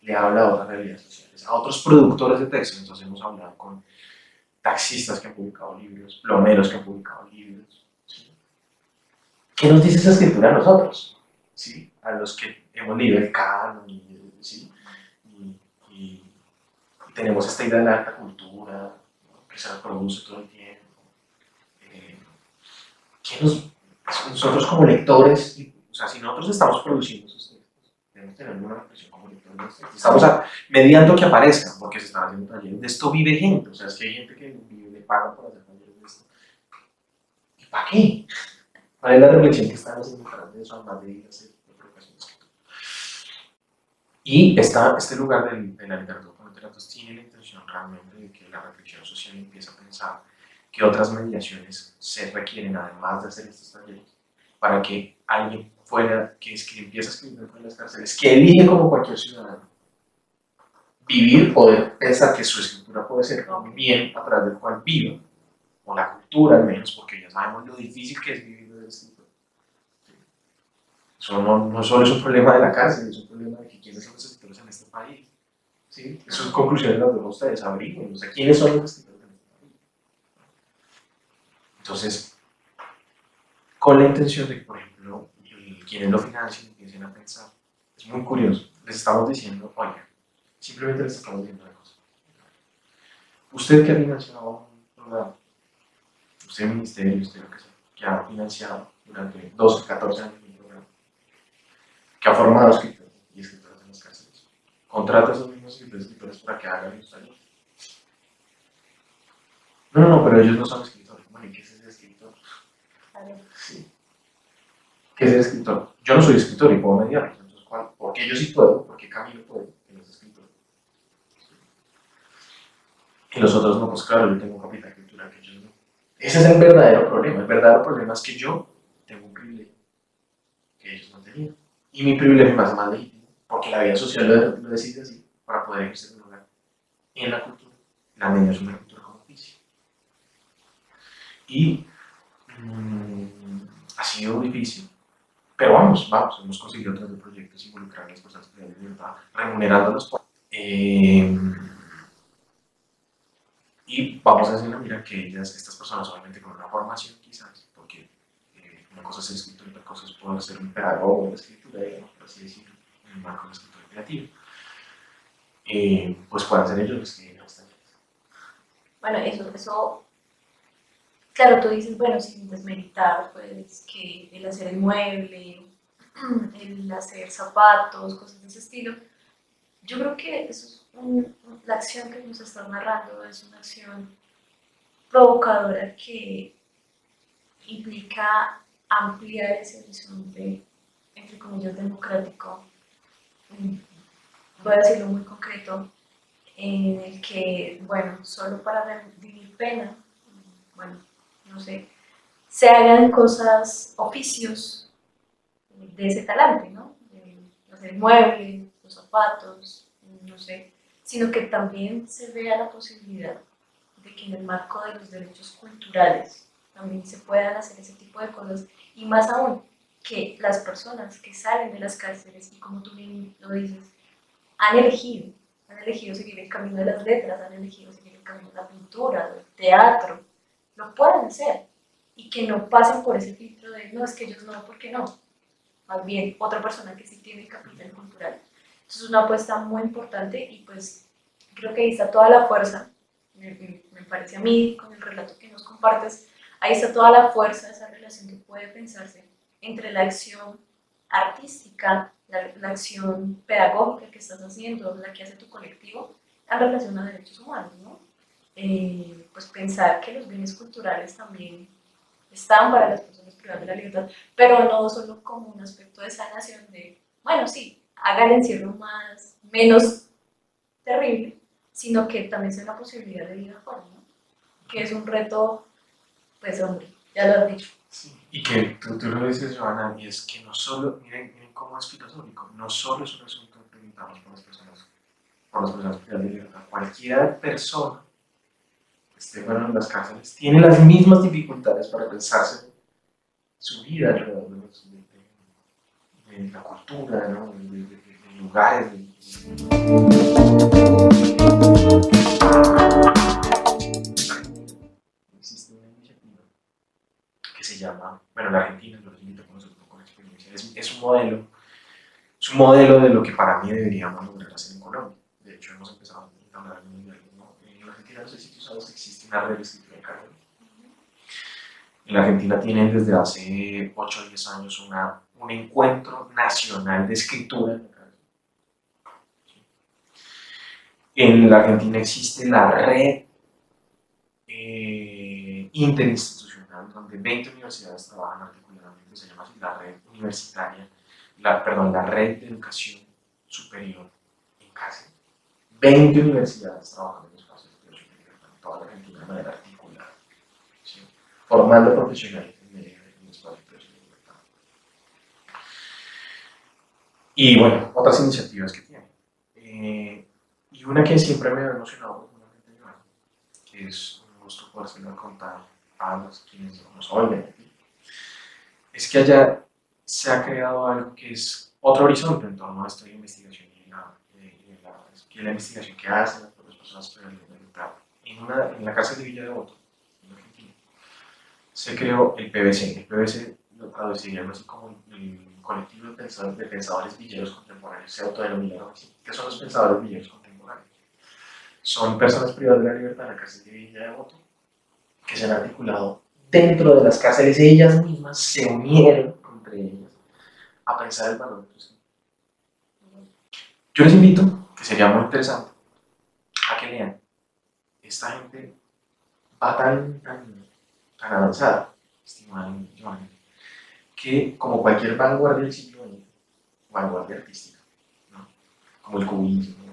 le habla a otras realidades sociales, a otros productores de texto. Entonces hemos hablado con taxistas que han publicado libros, plomeros que han publicado libros. ¿sí? ¿Qué nos dice esa escritura a nosotros? ¿Sí? A los que hemos leído el canon y, ¿sí? y, y- tenemos esta idea de la alta cultura que se reproduce todo el tiempo. Eh, ¿qué nos, nosotros como lectores, o sea, si nosotros estamos produciendo esos textos, debemos tener una reflexión como lectores. Estamos a- mediando que aparezcan, porque se están haciendo talleres. De esto vive gente, o sea, es que hay gente que vive, le paga por hacer talleres de esto. Y ¿Para qué? ¿Cuál es la reflexión que están haciendo para eso, además de ir a hacer? Y esta, este lugar de la literatura con literatos tiene la intención realmente de que la reflexión social empiece a pensar que otras mediaciones se requieren, además de hacer estos talleres, para que alguien fuera, que, es, que empieza a escribir dentro de las cárceles, que elige como cualquier ciudadano, vivir, poder pensar que su escritura puede ser un bien a través del cual viva, o la cultura al menos, porque ya sabemos lo difícil que es vivir. No, no solo es un problema de la cárcel, es un problema de que quiénes son los escritores en este país. ¿sí? Eso es conclusiones las dejo a ustedes, averigüen, o sea, quiénes son los escritores en este país. Entonces, con la intención de por ejemplo, quienes lo financian empiecen a pensar, es muy curioso, les estamos diciendo, oiga, simplemente les estamos diciendo una cosa. Usted que ha financiado un programa, usted ministerio, usted lo que sea, que ha financiado durante 12, 14 años que ha formado escritores y escritoras en las cárceles, contrata a esos mismos escritores escritores para que hagan los talleres. No, no, no, pero ellos no son escritores. Bueno, ¿y qué es ese escritor? Sí. ¿Qué es el escritor? Yo no soy escritor y puedo mediar. Entonces, ¿cuál? ¿por qué yo sí puedo? ¿Por qué Camilo puede? Que no es escritor. Y los otros no, pues claro, yo tengo un capital cultural que ellos no. Ese es el verdadero problema. El verdadero problema es que yo tengo un privilegio que ellos no tenían. Y mi privilegio más más legítimo, porque la vida social lo, lo decide así, para poder ejercer un lugar en la cultura. La mediación de la cultura como oficio. Y mmm, ha sido difícil, pero vamos, vamos, hemos conseguido otros de proyectos involucrar a las personas que tienen libertad, remunerándolos. Eh, y vamos a una mira que ellas, estas personas, obviamente con una formación quizás, porque una cosa es el escritor y otra cosa es poder ser un pedagogo de escritura, digamos, por así decirlo, en el marco de la escritura creativa, eh, pues puedan ser ellos los que los talleres. Bueno, eso, eso, claro, tú dices, bueno, sin desmeritar, pues, que el hacer el mueble, el hacer zapatos, cosas de ese estilo, yo creo que eso es un- la acción que nos estás narrando es una acción provocadora que implica ampliar ese horizonte, entre comillas, democrático, mm, voy a decirlo muy concreto, en el que, bueno, solo para redimir pena, bueno, no sé, se hagan cosas, oficios de ese talante, ¿no? De hacer muebles, los zapatos, no sé, sino que también se vea la posibilidad de que en el marco de los derechos culturales también se puedan hacer ese tipo de cosas y más aún que las personas que salen de las cárceles y como tú bien lo dices, han elegido, han elegido seguir el camino de las letras, han elegido seguir el camino de la pintura, del teatro, lo puedan hacer y que no pasen por ese filtro de no, es que ellos no, ¿por qué no? Más bien otra persona que sí tiene capital cultural. Entonces es una apuesta muy importante y pues creo que ahí está toda la fuerza, me- me parece a mí, con el relato que nos compartes, ahí está toda la fuerza de esa relación que puede pensarse entre la acción artística, la, la acción pedagógica que estás haciendo, la que hace tu colectivo, en relación a derechos humanos, ¿no? Eh, pues pensar que los bienes culturales también están para las personas privadas de la libertad, pero no solo como un aspecto de sanación de, bueno, sí, haga el encierro más, menos terrible, sino que también sea una posibilidad de vida afuera, ¿no? Que es un reto, pues hombre, ya lo has dicho. Sí, y que tú, tú lo dices, Joana, y es que no solo, miren, miren cómo es filosófico, no solo es un asunto que preguntamos por las personas, por las personas privadas de libertad, cualquier persona que esté bueno, en las cárceles tiene las mismas dificultades para pensarse su vida alrededor de, de- de- de la cultura, ¿no? de lugares. Llama, bueno, la Argentina, los invito poco la experiencia, es, un modelo, es un modelo de lo que para mí deberíamos lograr hacer en Colombia. De hecho, hemos empezado a hablar diálogo, ¿no? En Argentina, no sé si tú que existe una red de escritura en Colombia. En la Argentina tienen desde hace 8 o 10 años una, un encuentro nacional de escritura. En la Argentina existe la red eh, interinstitucional donde de 20 universidades trabajan articuladamente, se llama la red universitaria, la, perdón, la red de educación superior en casa. 20 universidades trabajan en espacios de educación superior en toda la Argentina de manera articulada, ¿sí? formando profesionales en el espacio de educación libertad. Y bueno, otras iniciativas que tiene. Eh, y una que siempre me ha emocionado que es un gusto poder contar a los quienes nos oyen es que allá se ha creado algo que es otro horizonte en torno a esta investigación y la, y la, investigación que hacen las personas en, una, en la cárcel de Villa de Voto, en Argentina, se creó el PBC. El PBC lo traduciríamos así como el, colectivo de pensadores, de pensadores villeros contemporáneos, se autodenominaron así. ¿Qué son los pensadores villeros contemporáneos? Son personas privadas de la libertad en la cárcel de Villa de Voto que se han articulado dentro de las cárceles, ellas mismas se unieron entre ellas a pensar el valor Yo les invito, que sería muy interesante, a que lean. Esta gente va tan, tan, tan avanzada, estimada que como cualquier vanguardia del siglo XX, vanguardia artística, ¿no? como el cubismo,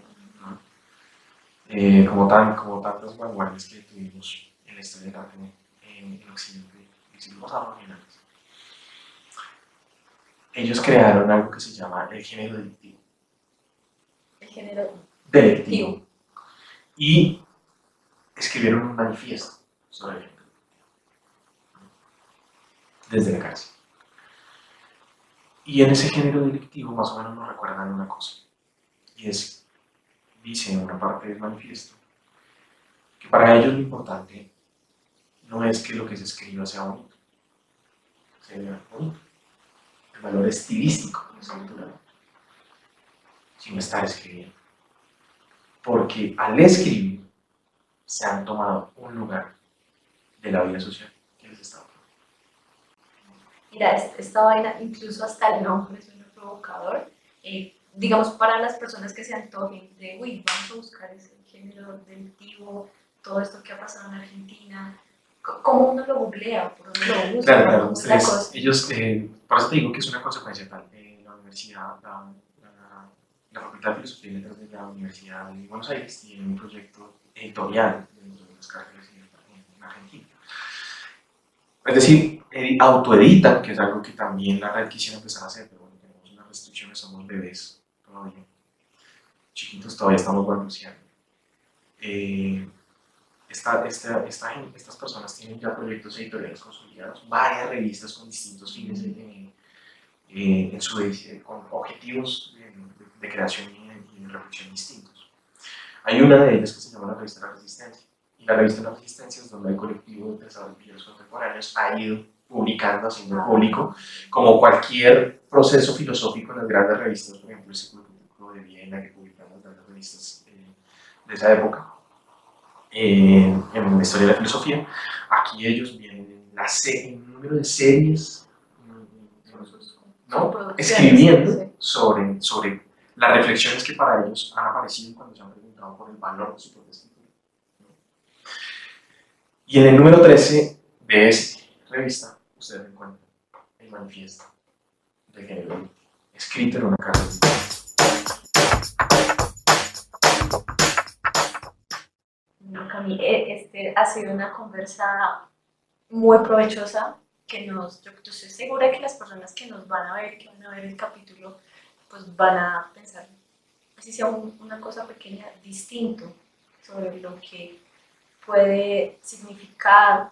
eh, como, tan, como tantas vanguardias que tuvimos en la del arte en, en Occidente, y siglo pasado, ellos crearon algo que se llama el género delictivo. El género delictivo. Y escribieron un manifiesto sobre el género desde la cárcel. Y en ese género delictivo más o menos nos recuerdan una cosa. Y es, dice en una parte del manifiesto, que para ellos lo importante no es que lo que se escriba sea bonito, sea bonito, el valor estilístico de esa cultura, sino estar escribiendo. Porque al escribir se han tomado un lugar de la vida social que les está Mira, esta vaina, incluso hasta el nombre es un provocador. Eh, digamos, para las personas que se antojen de, uy, vamos a buscar ese género delictivo, todo esto que ha pasado en Argentina, ¿Cómo uno lo googlea? ¿Por dónde lo busca? Claro, claro. Ustedes, ellos, eh, por eso te digo que es una consecuencia tal. Eh, la universidad, la, la, la, Facultad de Filosofía y Letras de la Universidad de Buenos Aires tiene un proyecto editorial de las cárceles en Argentina. Es decir, autoeditan, que es algo que también la red quisiera empezar a hacer, pero bueno, tenemos unas restricciones, somos bebés todavía. Chiquitos todavía estamos balbuceando. Eh, esta, esta, esta, estas personas tienen ya proyectos editoriales consolidados, varias revistas con distintos fines eh, en su, con objetivos de, creación y, de reflexión distintos. Hay una de ellas que se llama la revista La Resistencia. Y la revista La Resistencia es donde el colectivo de pensadores contemporáneos ha ido publicando, haciendo público, como cualquier proceso filosófico en las grandes revistas, por ejemplo, el Círculo de Viena, que publican las grandes revistas eh, de esa época en la historia de la filosofía. Aquí ellos vienen la serie, un número de series ¿no? escribiendo sobre, sobre las reflexiones que para ellos han aparecido cuando se han preguntado por el valor de su propia escritura. Y en el número 13 de esta revista, ustedes encuentran el manifiesto de género escrito en una carta Eh, este, ha sido una conversa muy provechosa que nos, yo, estoy segura que las personas que nos van a ver, que van a ver el capítulo, pues van a pensar, así sea una cosa pequeña, distinto sobre lo que puede significar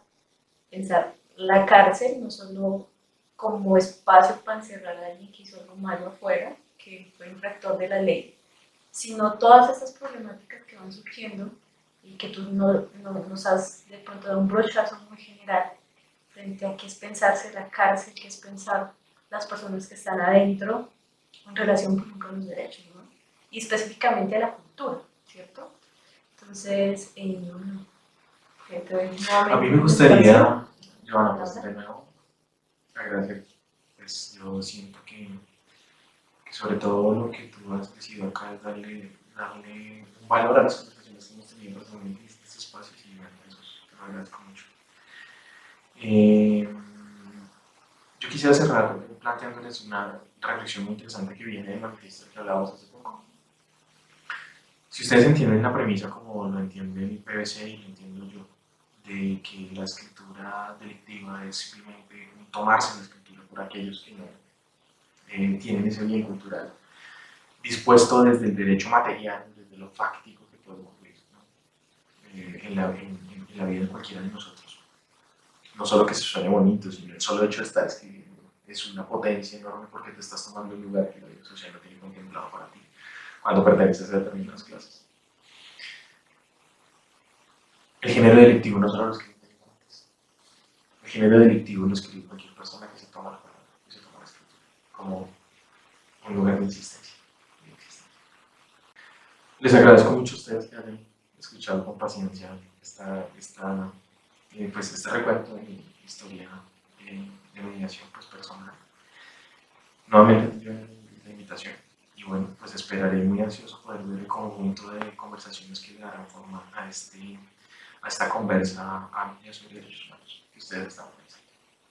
pensar la cárcel, no solo como espacio para encerrar a alguien que hizo algo malo afuera, que fue infractor de la ley, sino todas estas problemáticas que van surgiendo y que tú no, no, nos has de pronto dado un brochazo muy general frente a qué es pensarse la cárcel, qué es pensar las personas que están adentro en relación con los derechos, ¿no? y específicamente a la cultura, ¿cierto? Entonces, eh, a mí me gustaría, Joana, pues de nuevo, agradecer, pues yo siento que, que, sobre todo lo que tú has decidido acá es darle, darle un valor a las cosas miembros de estos espacios y agradezco mucho. Eh, quisiera cerrar planteándoles una reflexión muy interesante que viene del manifiesto que hablábamos hace poco. Si ustedes entienden la premisa como lo entiende el PBC y lo entiendo yo, de que la escritura delictiva es simplemente tomarse la escritura por aquellos que no eh, tienen ese bien cultural, dispuesto desde el derecho material, desde lo fáctico eh, en, la, en, la, vida de cualquiera de nosotros. No solo que se suene bonito, sino el solo hecho de estar escribiendo es una potencia enorme porque te estás tomando un lugar que la vida social no tiene contemplado para ti cuando perteneces a determinadas clases. El género delictivo no solo lo escribe delincuentes. El género delictivo lo escribe cualquier persona que se toma la palabra, que se toma la escritura, como un lugar de existencia. Les agradezco mucho a ustedes que hayan escuchado con paciencia esta, esta, eh, pues este recuento de mi historia de, de mediación pues, personal. Nuevamente, yo la invitación y bueno, pues esperaré muy ansioso poder ver el conjunto de conversaciones que le darán forma a, este, a esta conversa amplia sobre derechos humanos que ustedes están.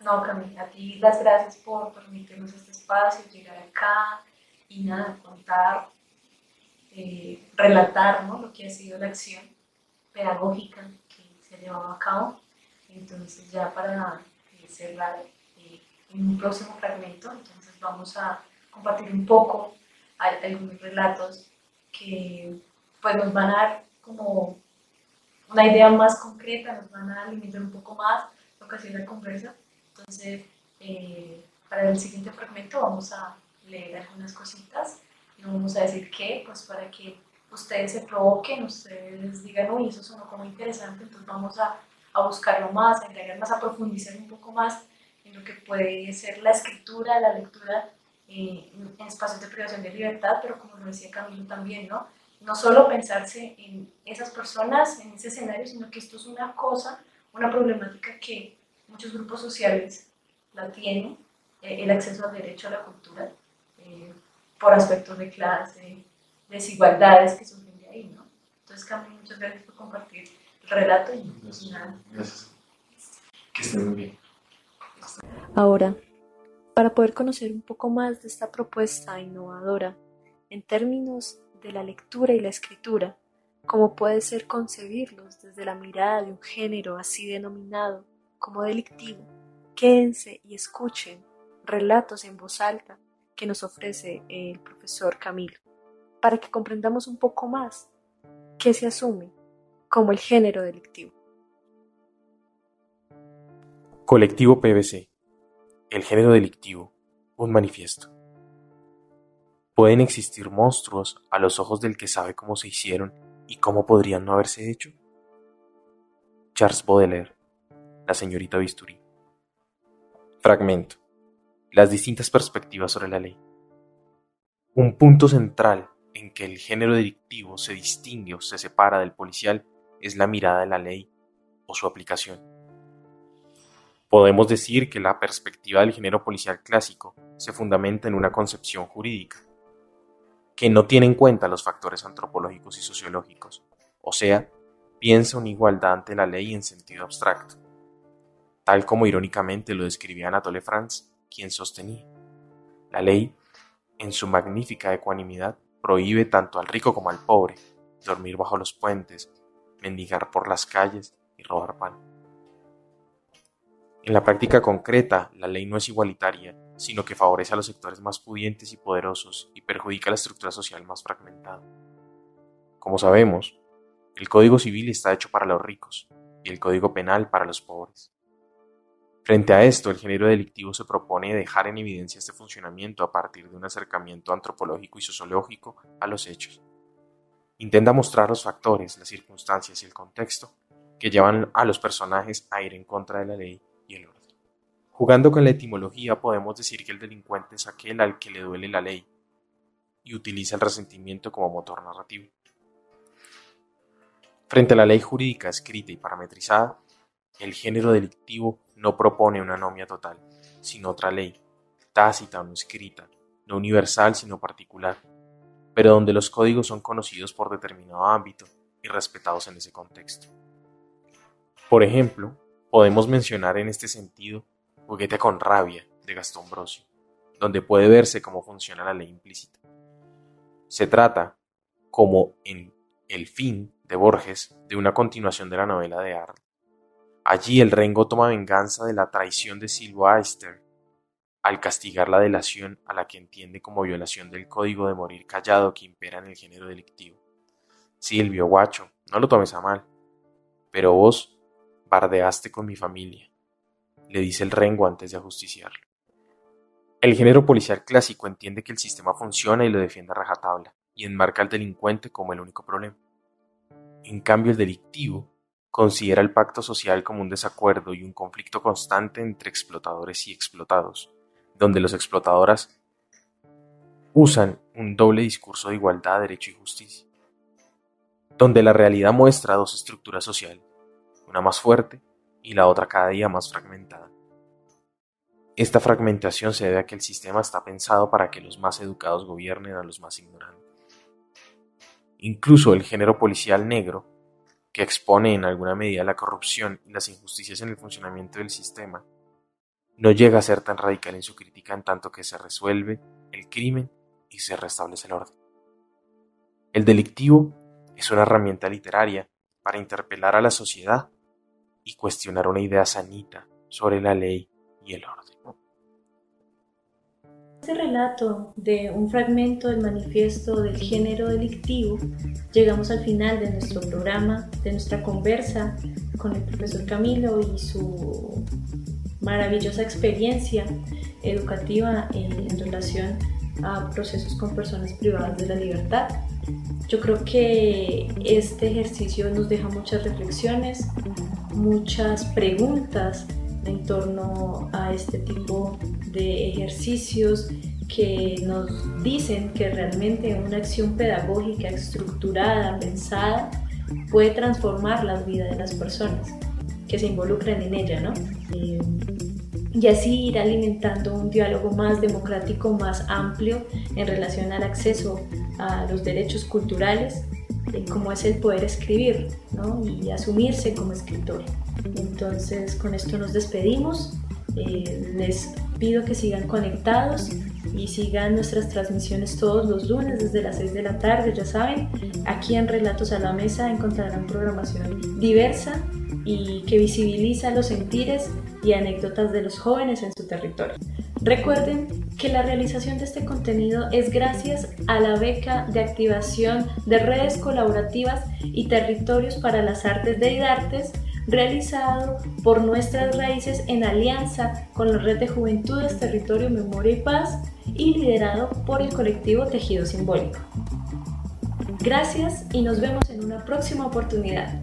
No, Camila, a ti las gracias por permitirnos este espacio, llegar acá y nada, contar eh, relatar ¿no? lo que ha sido la acción pedagógica que se ha llevado a cabo. Entonces ya para eh, cerrar eh, en un próximo fragmento, entonces vamos a compartir un poco algunos relatos que pues nos van a dar como una idea más concreta, nos van a limitar un poco más lo que ha sido la conversa. Entonces, para el siguiente fragmento vamos a leer algunas cositas no vamos a decir qué, pues para que ustedes se provoquen, ustedes digan, uy, eso suena como interesante, entonces vamos a, a buscarlo más, a agregar más, a profundizar un poco más en lo que puede ser la escritura, la lectura eh, en espacios de privación de libertad, pero como lo decía Camilo también, ¿no? No solo pensarse en esas personas, en ese escenario, sino que esto es una cosa, una problemática que muchos grupos sociales la tienen, eh, el acceso al derecho a la cultura, eh, por aspectos de clase, desigualdades que surgen de ahí, ¿no? Entonces, Camilo, muchas gracias por compartir el relato y, gracias. Gracias. Que estén muy bien. Ahora, para poder conocer un poco más de esta propuesta innovadora en términos de la lectura y la escritura, cómo puede ser concebirlos desde la mirada de un género así denominado como delictivo, quédense y escuchen relatos en voz alta que nos ofrece el profesor Camilo, para que comprendamos un poco más qué se asume como el género delictivo. Colectivo PBC. El género delictivo. Un manifiesto. ¿Pueden existir monstruos a los ojos del que sabe cómo se hicieron y cómo podrían no haberse hecho? Charles Baudelaire. La señorita Bisturí. Fragmento las distintas perspectivas sobre la ley. Un punto central en que el género delictivo se distingue o se separa del policial es la mirada de la ley o su aplicación. Podemos decir que la perspectiva del género policial clásico se fundamenta en una concepción jurídica, que no tiene en cuenta los factores antropológicos y sociológicos, o sea, piensa una igualdad ante la ley en sentido abstracto, tal como irónicamente lo describía Anatole France quien sostenía. La ley, en su magnífica ecuanimidad, prohíbe tanto al rico como al pobre dormir bajo los puentes, mendigar por las calles y robar pan. En la práctica concreta, la ley no es igualitaria, sino que favorece a los sectores más pudientes y poderosos y perjudica la estructura social más fragmentada. Como sabemos, el Código Civil está hecho para los ricos y el Código Penal para los pobres. Frente a esto, el género delictivo se propone dejar en evidencia este funcionamiento a partir de un acercamiento antropológico y sociológico a los hechos. Intenta mostrar los factores, las circunstancias y el contexto que llevan a los personajes a ir en contra de la ley y el orden. Jugando con la etimología podemos decir que el delincuente es aquel al que le duele la ley y utiliza el resentimiento como motor narrativo. Frente a la ley jurídica escrita y parametrizada, el género delictivo no propone una anomia total, sino otra ley, tácita o no escrita, no universal sino particular, pero donde los códigos son conocidos por determinado ámbito y respetados en ese contexto. Por ejemplo, podemos mencionar en este sentido Juguete con rabia, de Gastón Brosio, donde puede verse cómo funciona la ley implícita. Se trata, como en El fin de Borges, de una continuación de la novela de Arnold. Allí el Rengo toma venganza de la traición de Silvio Aister al castigar la delación a la que entiende como violación del código de morir callado que impera en el género delictivo. Silvio, guacho, no lo tomes a mal, pero vos bardeaste con mi familia, le dice el Rengo antes de ajusticiarlo. El género policial clásico entiende que el sistema funciona y lo defiende a rajatabla, y enmarca al delincuente como el único problema. En cambio, el delictivo considera el pacto social como un desacuerdo y un conflicto constante entre explotadores y explotados, donde los explotadoras usan un doble discurso de igualdad, derecho y justicia, donde la realidad muestra dos estructuras sociales, una más fuerte y la otra cada día más fragmentada. Esta fragmentación se debe a que el sistema está pensado para que los más educados gobiernen a los más ignorantes. Incluso el género policial negro, que expone en alguna medida la corrupción y las injusticias en el funcionamiento del sistema, no llega a ser tan radical en su crítica en tanto que se resuelve el crimen y se restablece el orden. El delictivo es una herramienta literaria para interpelar a la sociedad y cuestionar una idea sanita sobre la ley y el orden. Este relato de un fragmento del manifiesto del género delictivo, llegamos al final de nuestro programa, de nuestra conversa con el profesor Camilo y su maravillosa experiencia educativa en, relación a procesos con personas privadas de la libertad. Yo creo que este ejercicio nos deja muchas reflexiones, muchas preguntas en torno a este tipo de ejercicios que nos dicen que realmente una acción pedagógica estructurada, pensada, puede transformar la vida de las personas que se involucran en ella, ¿no? Eh, y así ir alimentando un diálogo más democrático, más amplio en relación al acceso a los derechos culturales, eh, como es el poder escribir ¿no? y asumirse como escritor. Entonces, con esto nos despedimos. Eh, les pido que sigan conectados y sigan nuestras transmisiones todos los lunes desde las 6 de la tarde, ya saben, aquí en Relatos a la Mesa encontrarán programación diversa y que visibiliza los sentires y anécdotas de los jóvenes en su territorio. Recuerden que la realización de este contenido es gracias a la beca de activación de redes colaborativas y territorios para las artes de realizado por Nuestras Raíces en alianza con la Red de Juventudes, Territorio, Memoria y Paz y liderado por el colectivo Tejido Simbólico. Gracias y nos vemos en una próxima oportunidad.